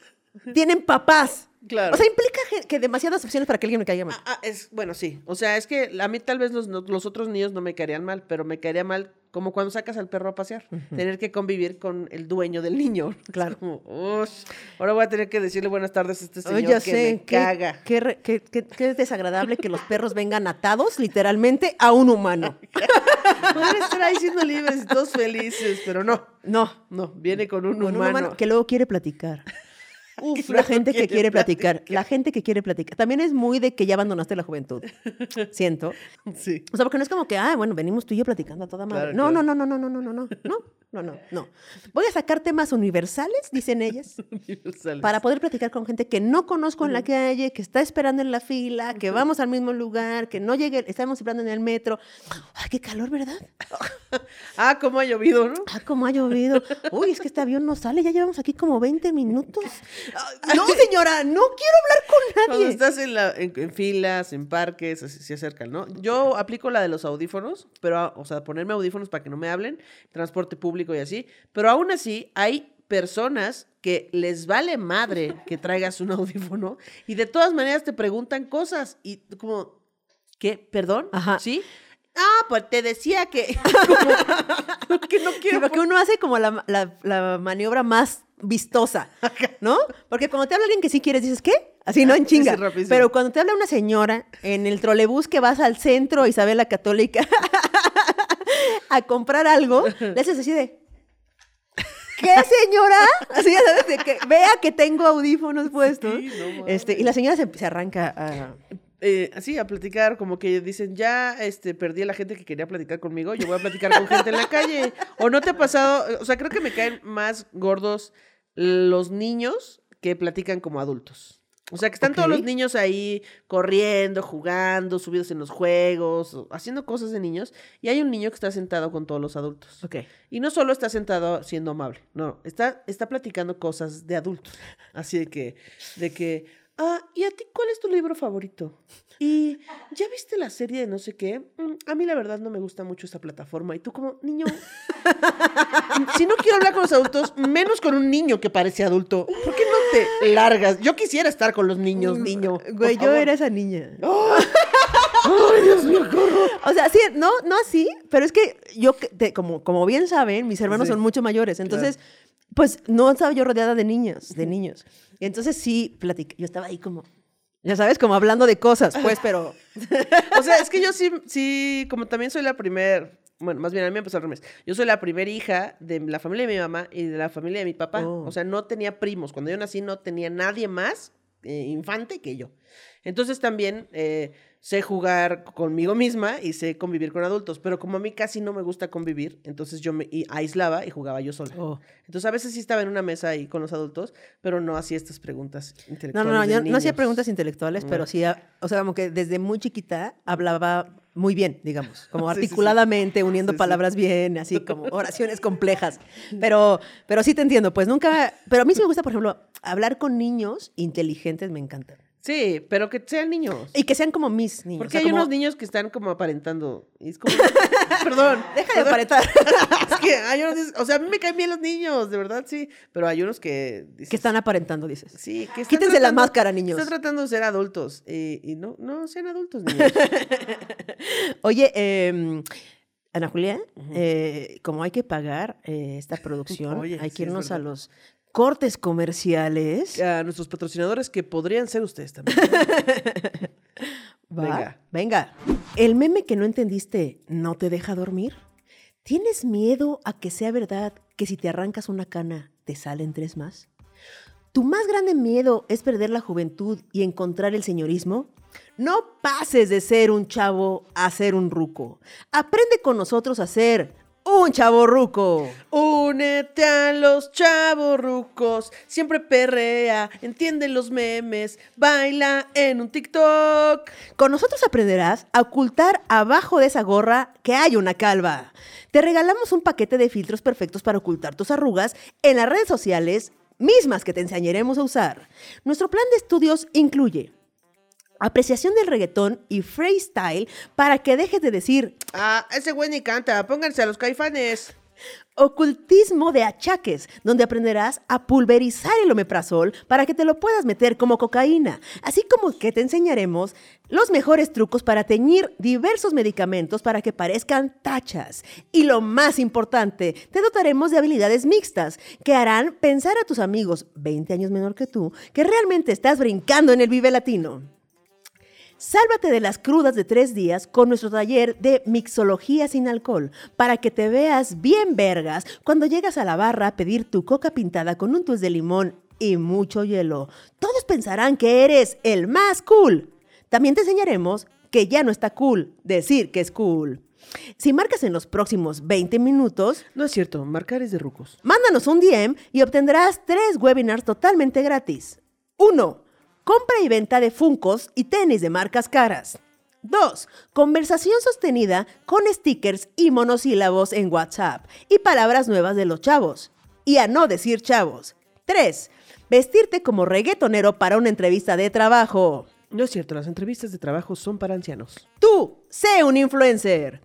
tienen papás. Claro. O sea, implica que demasiadas opciones para que alguien me caiga mal. Ah, es, bueno, sí. O sea, es que a mí tal vez los, los otros niños no me caerían mal, pero me caería mal como cuando sacas al perro a pasear. Tener que convivir con el dueño del niño. *laughs* Claro. Es como, "Ush, ahora voy a tener que decirle buenas tardes a este señor Ay, ya que sé, me qué, caga. Qué, desagradable que los perros vengan atados literalmente a un humano. *laughs* Podrían estar ahí siendo libres y todos felices, pero no. No, No, viene con un con un humano. humano que luego quiere platicar. Uf, la gente que quiere platicar. platicar. La gente que quiere platicar. También es muy de que ya abandonaste la juventud. Siento. Sí. O sea, porque no es como que, ah, bueno, venimos tú y yo platicando a toda madre. Claro, no, claro. no, no, no, no, no, no, no, no, no, no, no. Voy a sacar temas universales, dicen ellas, Universales. para poder platicar con gente que no conozco en la calle, que está esperando en la fila, que vamos al mismo lugar, que no llegue, estamos esperando en el metro. Ay, qué calor, ¿verdad? Ah, cómo ha llovido, ¿no? Ah, cómo ha llovido. Uy, es que este avión no sale, ya llevamos aquí como 20 minutos. Ah, No, señora, no quiero hablar con Cuando nadie. estás en, la- en- en filas, en parques, así se acercan, ¿no? Yo aplico la de los audífonos, pero, o sea, ponerme audífonos para que no me hablen, transporte público y así, pero aún así hay personas que les vale madre que traigas un *laughs* audífono y de todas maneras te preguntan cosas y como, ¿qué? ¿Perdón? Ajá. ¿Sí? Ah, pues te decía que, *laughs* como, que no *laughs* Sí, quiero... porque uno hace como la, la- la maniobra más vistosa, *laughs* ¿no? Porque cuando te habla alguien que sí quieres, dices, ¿qué? Así, ¿no? En Sí, sí, chinga. Pero cuando te habla una señora en el trolebús que vas al centro Isabel la Católica *laughs* a comprar algo, le haces así de, ¿Qué señora? Así ya sabes, de que vea que tengo audífonos puestos. Sí, no mames. este, y la señora se, se arranca a. eh, así a platicar, como que dicen, ya este, perdí a la gente que quería platicar conmigo, yo voy a platicar con gente en la calle. O no te ha pasado, o sea, creo que me caen más gordos los niños que platican como adultos. O sea, que están todos los niños ahí corriendo, jugando, subidos en los juegos, haciendo cosas de niños, y hay un niño que está sentado con todos los adultos. Y no solo está sentado siendo amable, no, está, está platicando cosas de adultos. Así de que, de que, ah, ¿y a ti cuál es tu libro favorito? ¿Y ya viste la serie de no sé qué? "Mm, a mí la verdad no me gusta mucho esta plataforma. Y tú como, niño, *laughs* si no quiero hablar con los adultos, menos con un niño que parece adulto, ¿por qué no te largas? Yo quisiera estar con los niños, niño. por Güey, yo era esa niña. *laughs* Ay, Dios mío. O sea, sí, no, no así, pero es que yo, te- como, como bien saben, mis hermanos Sí. son mucho mayores. Entonces, pues no estaba yo rodeada de niños, de niños. Y entonces sí, platic yo estaba ahí como, ya sabes, como hablando de cosas, pues, *laughs* pero. O sea, es que yo sí, sí, como también soy la primer, bueno, más bien a mí me empezó al revés. Yo soy la primera hija de la familia de mi mamá y de la familia de mi papá. Oh. O sea, no tenía primos. Cuando yo nací no tenía nadie más eh, infante que yo. Entonces también eh, sé jugar conmigo misma y sé convivir con adultos. Pero como a mí casi no me gusta convivir, entonces yo me aislaba y jugaba yo sola. Oh. Entonces a veces sí estaba en una mesa ahí con los adultos, pero no hacía estas preguntas No, intelectuales. no, no, de yo no hacía preguntas intelectuales, pero No. sí, a- o sea, como que desde muy chiquita hablaba muy bien, digamos, *laughs* como Sí, sí, sí. articuladamente, uniendo palabras bien, así *laughs* como oraciones complejas. Pero, pero sí te entiendo, pues nunca, pero a mí sí me gusta, por ejemplo, hablar con niños inteligentes, me encanta. Sí, pero que sean niños. Y que sean como mis niños. Porque o sea, hay como- unos niños que están como aparentando. Y es como. *laughs* Perdón. Deja de aparentar. *laughs* Es que hay unos. O sea, a mí me caen bien los niños, de verdad, sí. Pero hay unos que. dices, que están aparentando, dices. Sí, que están Quítense la tratando- máscara, niños. Están tratando de ser adultos. Y, y no, no sean adultos, niños. *laughs* Oye, eh, Ana Julia, eh, como hay que pagar eh, esta producción, Oye, hay que irnos a los cortes comerciales. a nuestros patrocinadores que podrían ser ustedes también. *laughs* ¿Va? Venga. Venga. ¿El meme que no entendiste no te deja dormir? ¿Tienes miedo a que sea verdad que si te arrancas una cana te salen tres más? ¿Tu más grande miedo es perder la juventud y encontrar el señorismo? No pases de ser un chavo a ser un ruco. Aprende con nosotros a ser un chavo ruco. Únete a los chavorrucos. Siempre perrea, entiende los memes, baila en un TikTok. Con nosotros aprenderás a ocultar abajo de esa gorra que hay una calva. Te regalamos un paquete de filtros perfectos para ocultar tus arrugas en las redes sociales mismas que te enseñaremos a usar. Nuestro plan de estudios incluye apreciación del reggaetón y freestyle para que dejes de decir Ah, ese güey ni canta. Pónganse a los caifanes. ocultismo de achaques, donde aprenderás a pulverizar el omeprazol para que te lo puedas meter como cocaína, así como que te enseñaremos los mejores trucos para teñir diversos medicamentos para que parezcan tachas. Y lo más importante, te dotaremos de habilidades mixtas que harán pensar a tus amigos 20 años menor que tú que realmente estás brincando en el Vive Latino. Sálvate de las crudas de tres días con nuestro taller de mixología sin alcohol para que te veas bien vergas cuando llegas a la barra a pedir tu coca pintada con un twist de limón y mucho hielo. Todos pensarán que eres el más cool. También te enseñaremos que ya no está cool decir que es cool. Si marcas en los próximos 20 minutos, No es cierto, marcar es de rucos. Mándanos un DM y obtendrás tres webinars totalmente gratis. 1. Compra y venta de funcos y tenis de marcas caras. 2. Conversación sostenida con stickers y monosílabos en WhatsApp y palabras nuevas de los chavos. Y a no decir chavos. 3. Vestirte como reggaetonero para una entrevista de trabajo. No es cierto, las entrevistas de trabajo son para ancianos. Tú, sé un influencer.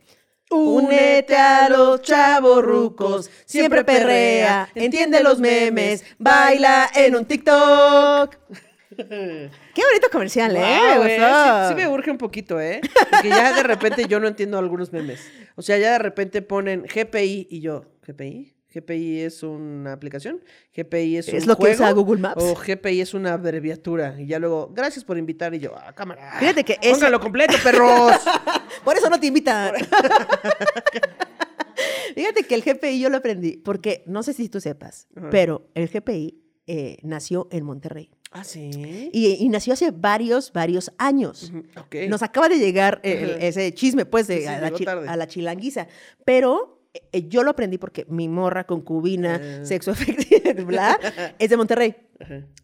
Únete a los chavorrucos, siempre perrea, entiende los memes, baila en un TikTok. *laughs* Qué bonito comercial, ¿eh? Eh, sí, sí me urge un poquito, ¿eh? Porque ya de repente yo no entiendo algunos memes. O sea, ya de repente ponen GPI y yo, ¿GPI? ¿GPI es una aplicación? ¿GPI es un ¿Es lo que usa Google Maps? O GPI es una abreviatura. Y ya luego, gracias por invitar. Y yo, ah, cámara. Fíjate que Póngalo completo, perros. *laughs* Por eso no te invitan. *laughs* Fíjate que el GPI yo lo aprendí, porque no sé si tú sepas, Ajá. pero el GPI eh, nació en Monterrey. Ah, sí. Y, y nació hace varios, varios años. Ujú, Ok. Nos acaba de llegar eh, ese chisme, pues, de Sí, a, la a la chilanguiza. Pero eh, yo lo aprendí porque mi morra, concubina, Ah. sexo efectivo, *laughs* bla, es de Monterrey.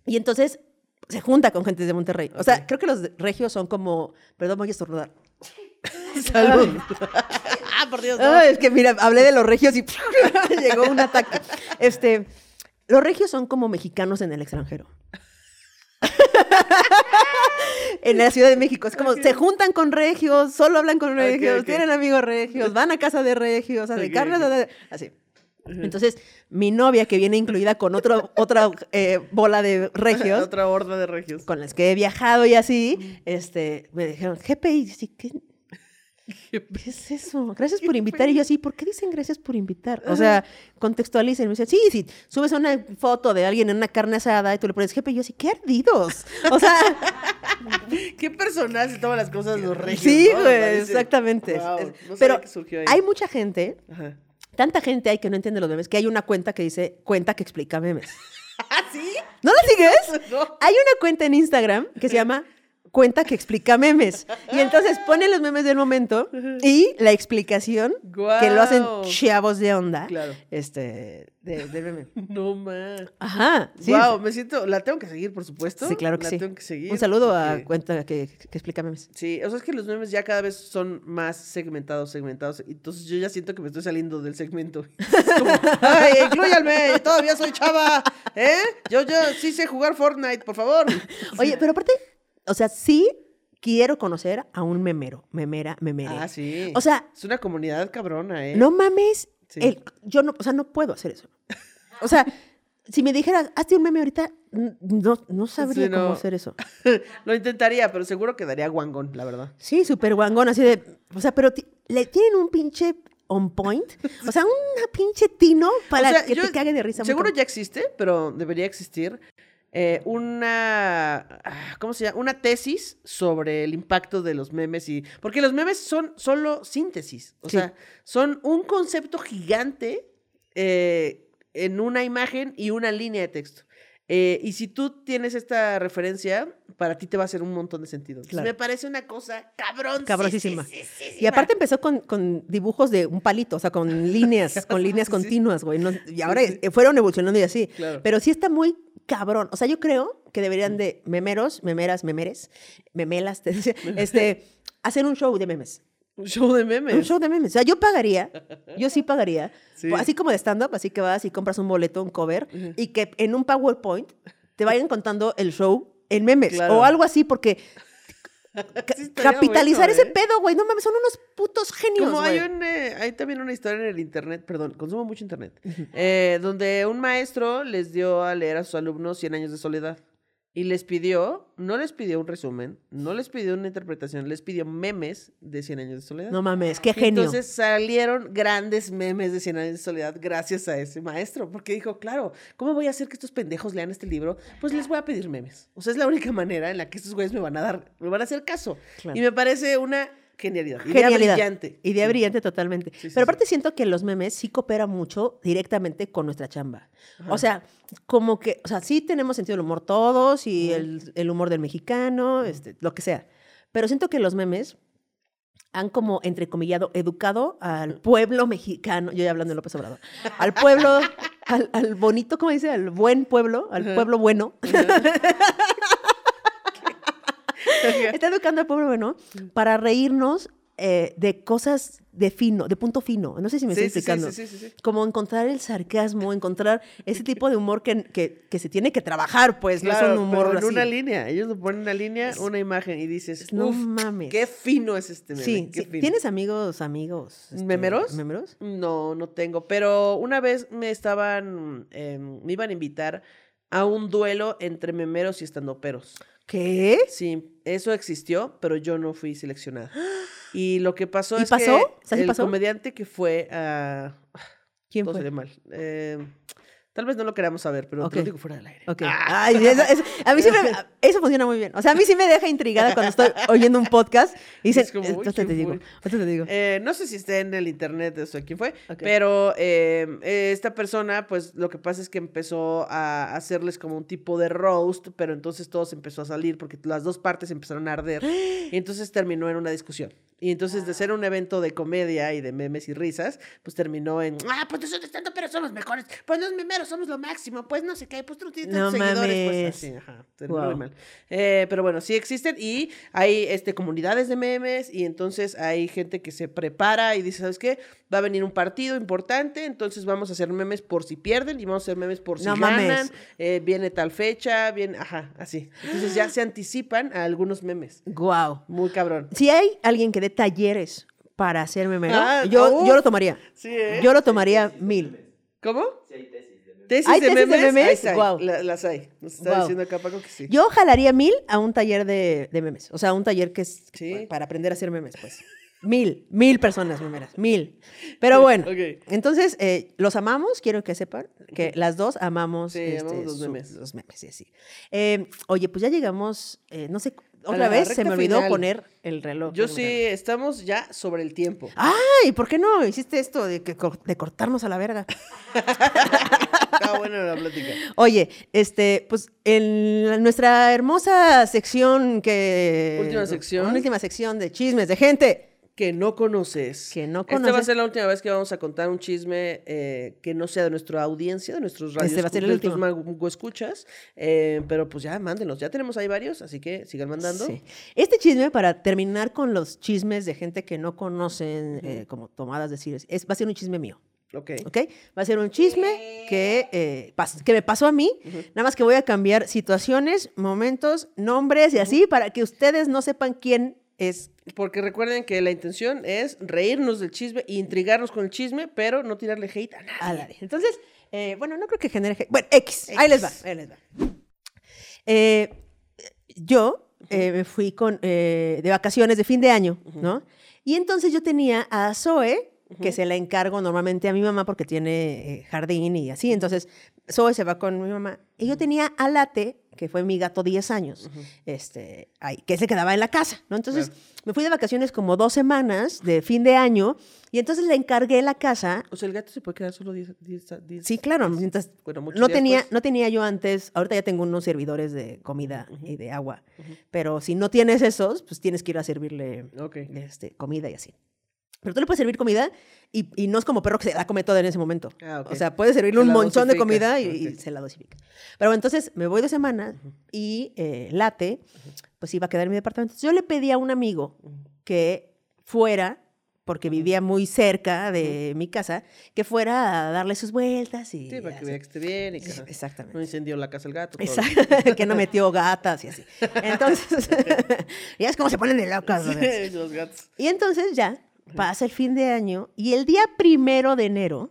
Y entonces se junta con gente de Monterrey. O sea, creo que los regios son como. Perdón, voy a estornudar. *laughs* *laughs* Salud. ah, por Dios, no. Es que mira, hablé de los regios y llegó un ataque. Este, los regios son como mexicanos en el extranjero. *laughs* en la Ciudad de México. Es como, se juntan con regios, solo hablan con regios, tienen amigos regios, van a casa de regios, hacen Ok, carne, ok. da, da, da, así. Entonces, mi novia, que viene incluida con otro, otra eh, bola de regios, *laughs* Otra horda de regios. con las que he viajado y así, este, me dijeron, GPI, ¿qué, *laughs* ¿qué es eso? Gracias por invitar. Y yo así, ¿por qué dicen gracias por invitar? O sea, contextualicen. Me dicen, sí, sí, subes una foto de alguien en una carne asada y tú le pones GPI, y yo así, qué ardidos. O sea, *laughs* ¿Qué personal se toma las cosas los regios? sí, no? Parece- exactamente. Es- no Pero que surgió ahí. hay mucha gente, Ajá. tanta gente hay que no entiende los memes, que hay una cuenta que dice, cuenta que explica memes. *laughs* ¿Ah, sí? ¿No la sigues? No. Hay una cuenta en Instagram que se llama Cuenta que explica memes. Y entonces pone los memes del momento y la explicación que lo hacen chavos de onda. Claro. Este, de, de meme. *laughs* No más. Ajá. Sí. Wow, me siento. La tengo que seguir, por supuesto. Sí, claro que la sí. tengo que seguir. Un saludo a Cuenta que, que explica memes. Sí, o sea, es que los memes ya cada vez son más segmentados, segmentados. Entonces yo ya siento que me estoy saliendo del segmento. *laughs* Como, ¡ay, incluyanme! Todavía soy chava. ¿Eh? Yo, yo sí sé jugar Fortnite, por favor. *laughs* Oye, pero aparte, o sea, sí quiero conocer a un memero, memera, memere. Ah, sí. O sea, es una comunidad cabrona, ¿eh? no mames, Sí. el- yo no, o sea, no puedo hacer eso. O sea, si me dijeras, hazte un meme ahorita, no, no sabría Sí, no. cómo hacer eso. *laughs* Lo intentaría, pero seguro quedaría guangón, la verdad. Sí, súper guangón, así de, o sea, pero le tienen un pinche on point, *laughs* o sea, una pinche tino para O sea, que yo- te cague de risa. Seguro ya existe, pero debería existir eh, una, ah, ¿cómo se llama? Una tesis sobre el impacto de los memes y, porque los memes son solo síntesis, o Sí. sea, son un concepto gigante eh, en una imagen y una línea de texto. Eh, y si tú tienes esta referencia, para ti te va a hacer un montón de sentido. Claro. Me parece una cosa cabrón. Cabrosísima. Y aparte empezó con, con dibujos de un palito, o sea, con *laughs* líneas, con líneas Sí. continuas, güey. no- y ahora eh, fueron evolucionando y así. Claro. Pero sí está muy cabrón. O sea, yo creo que deberían de memeros, memeras, memeres, memelas, *laughs* te decía, *laughs* este, hacer un show de memes. Un show de memes. Un show de memes. O sea, yo pagaría, yo sí pagaría, Sí. así como de stand-up, así que vas y compras un boleto, un cover, y que en un PowerPoint te vayan contando el show en memes Claro. o algo así, porque *laughs* Sí capitalizar bueno, ese ¿eh? pedo, güey, no mames, son unos putos genios, Como hay, un, eh, hay también una historia en el internet, perdón, consumo mucho internet, eh, donde un maestro les dio a leer a sus alumnos 100 años de soledad. Y les pidió, no les pidió un resumen, no les pidió una interpretación, les pidió memes de 100 años de soledad. No mames, qué genio. Entonces salieron grandes memes de 100 años de soledad gracias a ese maestro, porque dijo, claro, ¿cómo voy a hacer que estos pendejos lean este libro? Pues les voy a pedir memes. O sea, es la única manera en la que estos güeyes me van a dar, me van a hacer caso. Claro. Y me parece una genialidad, idea Genialidad. brillante. Idea Sí. brillante totalmente. Sí, sí, Pero aparte siento que los memes sí cooperan mucho directamente con nuestra chamba. Ajá. O sea, como que, o sea, sí tenemos sentido del humor todos y el, el humor del mexicano, este, lo que sea. Pero siento que los memes han como, entrecomillado, educado al pueblo mexicano, yo ya hablando de López Obrador, al pueblo, *laughs* al, al bonito, ¿cómo dice? Al buen pueblo, al Ajá. pueblo bueno. *laughs* Está educando al pueblo bueno para reírnos eh, de cosas de fino, de punto fino. No sé si me Sí, estoy explicando. sí, sí, sí, sí. Como encontrar el sarcasmo, encontrar ese tipo de humor que, que, que se tiene que trabajar, pues. Claro, no es un humor pero en así. una línea. Ellos lo ponen en una línea, Es- una imagen y dices, No "Uf, mames. qué fino es este meme. Sí, qué fino". ¿Tienes amigos, amigos? este, ¿Memeros? ¿Memeros? No, no tengo. Pero una vez me estaban, em, me iban a invitar a un duelo entre memeros y estandoperos. ¿Qué? Sí, eso existió, pero yo no fui seleccionada. *gasps* Y lo que pasó ¿Y es pasó? que ¿O sea, sí el pasó? comediante que fue a... ¿Quién todo fue? mal. Eh, Tal vez no lo queramos saber, pero Ok. te lo digo fuera del aire. Ok. Ay, eso, eso- a mí me, *laughs* eso funciona muy bien. O sea, a mí sí me deja intrigada cuando estoy oyendo un podcast y dicen, Es como, te te digo. Eh, no sé si está en el internet eso quién fue, pero eh, esta persona, pues lo que pasa es que empezó a hacerles como un tipo de roast, pero entonces todo se empezó a salir porque las dos partes empezaron a arder *gasps* y entonces terminó en una discusión. Y entonces de ser un evento de comedia y de memes y risas, pues terminó en, ah, pues nosotros tanto, pero somos mejores, pues los memeros somos lo máximo, pues no sé qué, pues tú tienes No tantos seguidores, pues mames. así, ajá, Guau. mal. Eh, pero bueno, sí existen y hay este, comunidades de memes y entonces hay gente que se prepara y dice, ¿sabes qué? Va a venir un partido importante, entonces vamos a hacer memes por si pierden y vamos a hacer memes por si No ganan. mames. eh, viene tal fecha, viene, ajá, así. Entonces ya se anticipan a algunos memes. Wow. Muy cabrón. Si hay alguien que dé talleres para hacer memero, Ah, yo, yo lo tomaría. Sí, ¿eh? Yo lo tomaría mil. ¿Cómo? tesis ¿Hay de tesis de memes. memes? Está, Guau. la- las hay. Nos está Guau. diciendo acá Paco que sí. Yo jalaría mil a un taller de, de memes. O sea, un taller que es Sí. para aprender a hacer memes, pues. Mil, mil personas memeras, mil. Pero bueno, entonces eh, los amamos, quiero que sepan que las dos amamos, Sí, amamos los su- memes. los memes, sí, sí. Eh, oye, pues ya llegamos, eh, no sé, otra vez se me olvidó final. poner el reloj. Yo sí, reloj. estamos ya sobre el tiempo. Ay, ¿por qué no hiciste esto de, que, de cortarnos a la verga? *laughs* Está buena la plática. Oye, este, pues en nuestra hermosa sección que... Última sección. Última sección de chismes de gente. Que no conoces. Que no Esta va a conoces. ser la última vez que vamos a contar un chisme eh, que no sea de nuestra audiencia, de nuestros radios, Este va a ser el último. escuchas. eh, pero pues ya, mándenos. Ya tenemos ahí varios, así que sigan mandando. Sí. Este chisme, para terminar con los chismes de gente que no conocen eh, como tomadas de decir, es, va a ser un chisme mío. Ok. ¿Ok? Va a ser un chisme que, eh, pas- que me pasó a mí, nada más que voy a cambiar situaciones, momentos, nombres y así para que ustedes no sepan quién es. Porque recuerden que la intención es reírnos del chisme e intrigarnos con el chisme, pero no tirarle hate a nadie. a nadie. Entonces, eh, bueno, no creo que genere... hate. Bueno, X, ahí les va, ahí les va. Eh, yo eh, me fui con, eh, de vacaciones de fin de año, ¿no? Y entonces yo tenía a Zoe, que se la encargo normalmente a mi mamá porque tiene eh, jardín y así. Entonces, Zoe se va con mi mamá. Y yo tenía a Late, que fue mi gato 10 años, este, ahí, que se quedaba en la casa, ¿no? Entonces, me fui de vacaciones como dos semanas de fin de año y entonces le encargué la casa. O sea, el gato se puede quedar solo 10 10 Sí, claro. Mientras, Bueno, no, tenía, no tenía yo antes, ahorita ya tengo unos servidores de comida y de agua, pero si no tienes esos, pues tienes que ir a servirle Ok. este, comida y así. Pero tú le puedes servir comida y, y no es como perro que se la come toda en ese momento. Ah. O sea, puedes servirle Se un la montón de comida y, se la dosifica. Pero entonces me voy de semana y eh, Late, pues iba a quedar en mi departamento. Entonces, yo le pedí a un amigo que fuera, porque vivía muy cerca de mi casa, que fuera a darle sus vueltas y... Sí, para que vea que esté bien y que ajá, Exactamente. no incendió la casa el gato. Exacto, *laughs* que no metió gatas y así. *laughs* Entonces, *laughs* ya es como se ponen de locas. Sí, los gatos. Y entonces ya pasa el fin de año y el día primero de enero,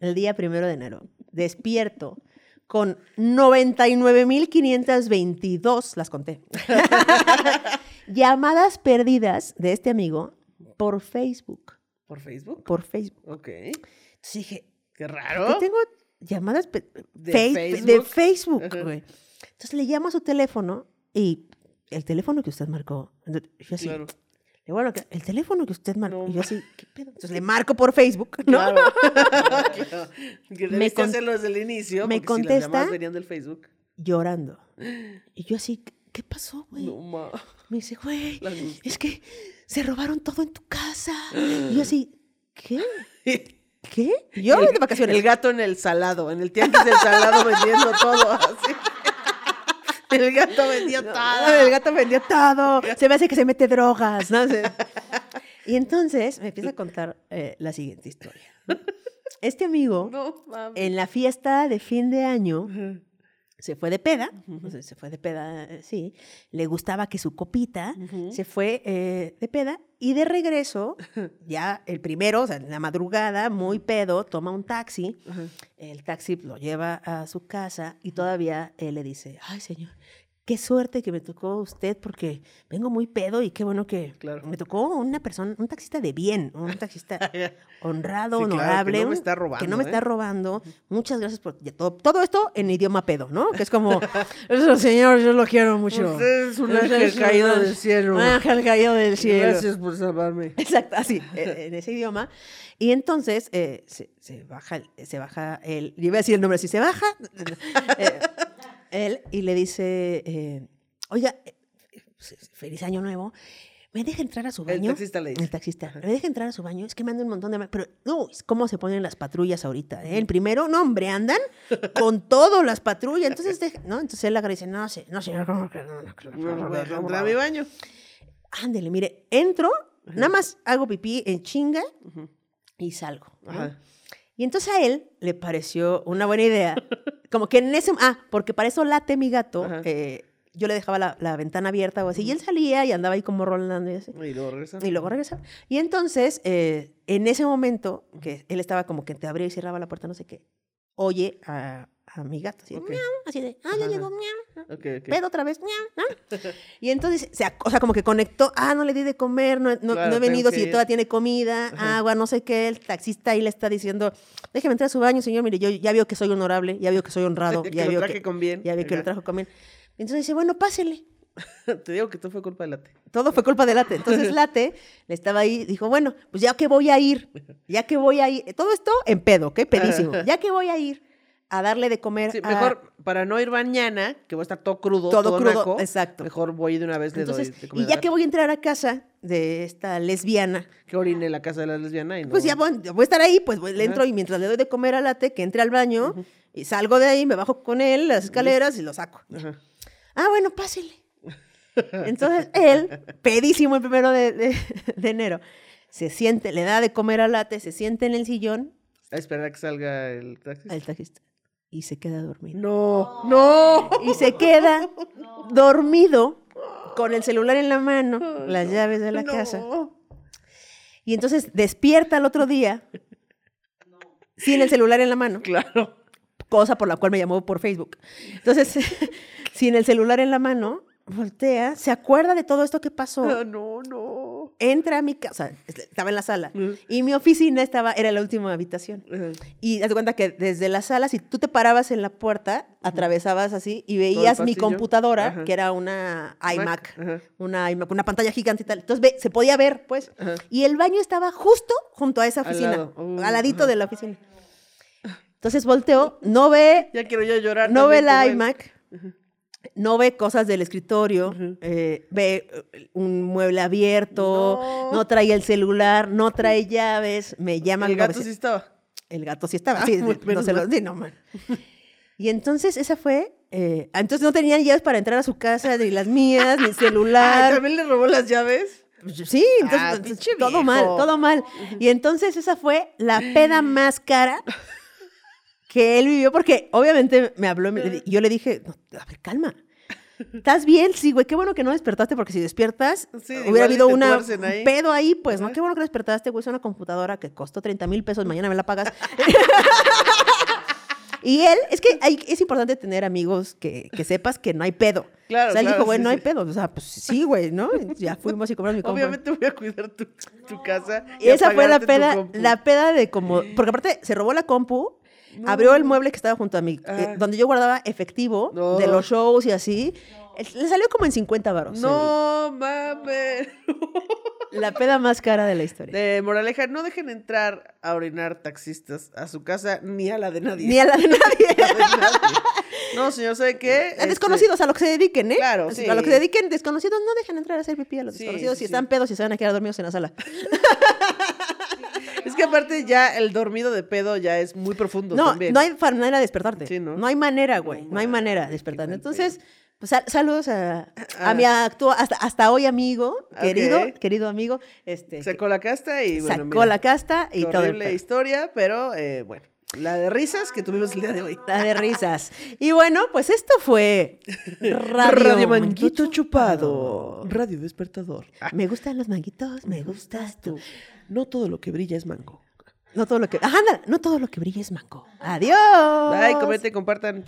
el día primero de enero, despierto con 99.522, las conté, *laughs* llamadas perdidas de este amigo por Facebook, ¿Por Facebook? por Facebook. Ok. Entonces dije, Qué ¿qué raro. tengo llamadas ¿De Face- Facebook? de Facebook, güey. Entonces le llamo a su teléfono y el teléfono que usted marcó, yo así, Claro. Le bueno, el teléfono que usted marcó, No y yo así, ¿qué pedo? Entonces le marco por Facebook, ¿no? Claro. *laughs* *laughs* Claro. Que Me con- hacerlo desde el inicio. me porque si las contesta. venían del Facebook. Llorando. *gasps* Y yo así, ¿qué pasó, güey? No, ma. Me dice, güey, es que se robaron todo en tu casa. *gasps* Y yo así, ¿qué? *laughs* ¿Qué? Yo el, de vacaciones. El gato en el salado, en el tianguis del salado vendiendo todo. Así. El gato vendió todo. El gato vendió todo. Se me hace que se mete drogas, ¿no? *laughs* Y entonces me empieza a contar eh, la siguiente historia. Este amigo, No, en la fiesta de fin de año, se fue de peda, se fue de peda, eh, sí, le gustaba que su copita, se fue eh, de peda y de regreso, *laughs* ya el primero, o sea, en la madrugada, muy pedo, toma un taxi, el taxi lo lleva a su casa y todavía él le dice, ay señor, qué suerte que me tocó usted porque vengo muy pedo y qué bueno que Claro. me tocó una persona, un taxista de bien, un taxista *laughs* honrado, Sí, claro, que honorable, no me que no me ¿eh? está robando. Muchas gracias por todo, todo esto en idioma pedo, ¿no? Que es como, *laughs* eso señor, yo lo quiero mucho. Usted es un ángel caído del cielo. Un ángel caído del cielo. Gracias por salvarme. *laughs* Exacto, así, eh, en ese idioma. Y entonces eh, se, se baja, el- se baja él, yo iba a decir el nombre así, se baja eh, él y le dice, eh, oiga, eh, feliz año nuevo, ¿me deja entrar a su El baño? taxista le dice. El taxista, ¿me deja entrar a su baño? Es que me anda un montón de... Pero, no, ¿cómo se ponen las patrullas ahorita? eh? El primero, no, hombre, andan *laughs* con todo las patrullas. Entonces, deja- ¿no? Entonces él agradece, no, sé, no, señor, ¿cómo que no? no, que no, No, no, voy a no, entrar a mi baño. ándele, mire, entro, nada más hago pipí en chinga y salgo. ¿no? Ajá. Y entonces a él le pareció una buena idea. *laughs* Como que en ese... Ah, porque para eso late mi gato. Eh, yo le dejaba la, la ventana abierta o así. Y él salía y andaba ahí como rolando y así. Y luego regresa. Y luego regresaba. Y entonces, eh, en ese momento, que él estaba como que te abría y cerraba la puerta, no sé qué, oye a, a mi gato, así, miau, así de, ah, ya llegó, miau, Ok, ok. pedo otra vez, miau, ¿no? *laughs* Y entonces, se o sea, como que conectó, ah, no le di de comer, no, he- no, Claro, no he tengo venido, que si todavía tiene comida, Ajá. agua, no sé qué, el taxista ahí le está diciendo, déjeme entrar a su baño, señor, mire, yo ya veo que soy honorable, ya veo que soy honrado, *laughs* Ya que veo traje con bien. ya veo que lo trajo con bien. Entonces dice, bueno, pásele. *laughs* Te digo que todo fue culpa de late. Todo fue culpa de Late. Entonces Late le estaba ahí, dijo, bueno, pues ya que voy a ir, ya que voy a ir, todo esto en pedo, ¿ok? Pedísimo. Ya que voy a ir a darle de comer Sí, a- mejor para no ir mañana, que voy a estar todo crudo, Todo todo, crudo, naco, exacto. Mejor voy de una vez le Entonces, doy de comer y ya que voy a entrar a casa de esta lesbiana, Que orine la casa de la lesbiana y no. pues ya voy, voy a estar ahí, pues voy- le Ajá. entro y mientras le doy de comer a Late, que entre al baño, y salgo de ahí, me bajo con él, las escaleras y lo saco. Ajá. Ah, bueno, pásele. Entonces él, pedísimo el primero de, de- de enero, se siente, le da de comer a Late, se siente en el sillón, A esperar a que salga el taxi. al taxista, y se queda dormido. No, no. Y se queda dormido con el celular en la mano, las llaves de la no. casa. Y entonces despierta al otro día sin el celular en la mano, Claro. cosa por la cual me llamó por Facebook. Entonces, *laughs* sin el celular en la mano, voltea, se acuerda de todo esto que pasó, Ah, No, no. Entra a mi casa, estaba en la sala, Ujú. y mi oficina estaba, era la última habitación. Ajá. Y haz cuenta que desde la sala, si tú te parabas en la puerta, atravesabas así y veías mi computadora, que era una iMac, una iMac, una pantalla gigante y tal. Entonces ve- se podía ver, pues. Y el baño estaba justo junto a esa oficina. Uh, al ladito de la oficina. Entonces volteó, no ve, Ya quiero yo llorar. no ve la iMac, no ve cosas del escritorio, eh, ve eh, un mueble abierto, No. no. trae el celular, no trae llaves, me llama El gato 900. sí estaba. El gato sí estaba, Ah, sí, *laughs* muy no se lo sí, no, man. Y entonces esa fue, eh, ah, entonces no tenían llaves para entrar a su casa, ni las mías, ni *laughs* Ay, celular. ¿También le robó las llaves? Sí, entonces, Ah, entonces, todo mal, todo mal. Y entonces esa fue la peda *gasps* más cara que él vivió, porque obviamente me habló, y yo le dije, "No, a ver, calma. ¿Estás bien? Sí, güey, qué bueno que no despertaste, porque si despiertas, Sí, hubiera habido una, un pedo ahí, pues, ¿no? Qué bueno que no despertaste, güey, es una computadora que costó 30 mil pesos, mañana me la pagas. *laughs* y él, es que hay, es importante tener amigos que, que sepas que no hay pedo. Claro, O sea, él claro, dijo, güey, sí, no hay pedo. O sea, pues sí, güey, ¿no? Ya fuimos y compramos mi compu. Obviamente voy a cuidar tu, tu casa. Y esa fue la peda, la peda de como, porque aparte se robó la compu, abrió el mueble que estaba junto a mí, eh, Ah. donde yo guardaba efectivo No. de los shows y así. Le salió como en 50 varos. No mames. el- *laughs* La peda más cara de la historia. De moraleja, no dejen entrar a orinar taxistas a su casa ni a la de nadie. Ni a la de *laughs* nadie. A la de nadie. No, señor, ¿sabe qué? A Este, desconocidos, a lo que se dediquen, ¿eh? Claro, A sí. lo que se dediquen, desconocidos, no dejen entrar a hacer pipí a los Sí, desconocidos si sí. están pedos y se van a quedar dormidos en la sala. *laughs* Es que aparte ya el dormido de pedo ya es muy profundo No, también. no hay manera de despertarte. Sí, ¿no? ¿no? hay manera, güey. No No, hay manera de despertarte. Entonces, pues sal- saludos a, a Ah. mi actua- hasta, hasta hoy amigo, querido, querido amigo. Este, Sacó la casta y bueno, sacó mira, la casta y todo. el horrible historia, pero eh, bueno, la de risas que tuvimos el día de hoy. La de risas. Y bueno, pues esto fue Radio, Manguito Chupado. Radio Despertador. Me gustan los manguitos, me gustas tú. no todo lo que brilla es mango. No todo lo que. Ajá, anda, no todo lo que brilla es mango. Adiós. Bye, comenten, compartan.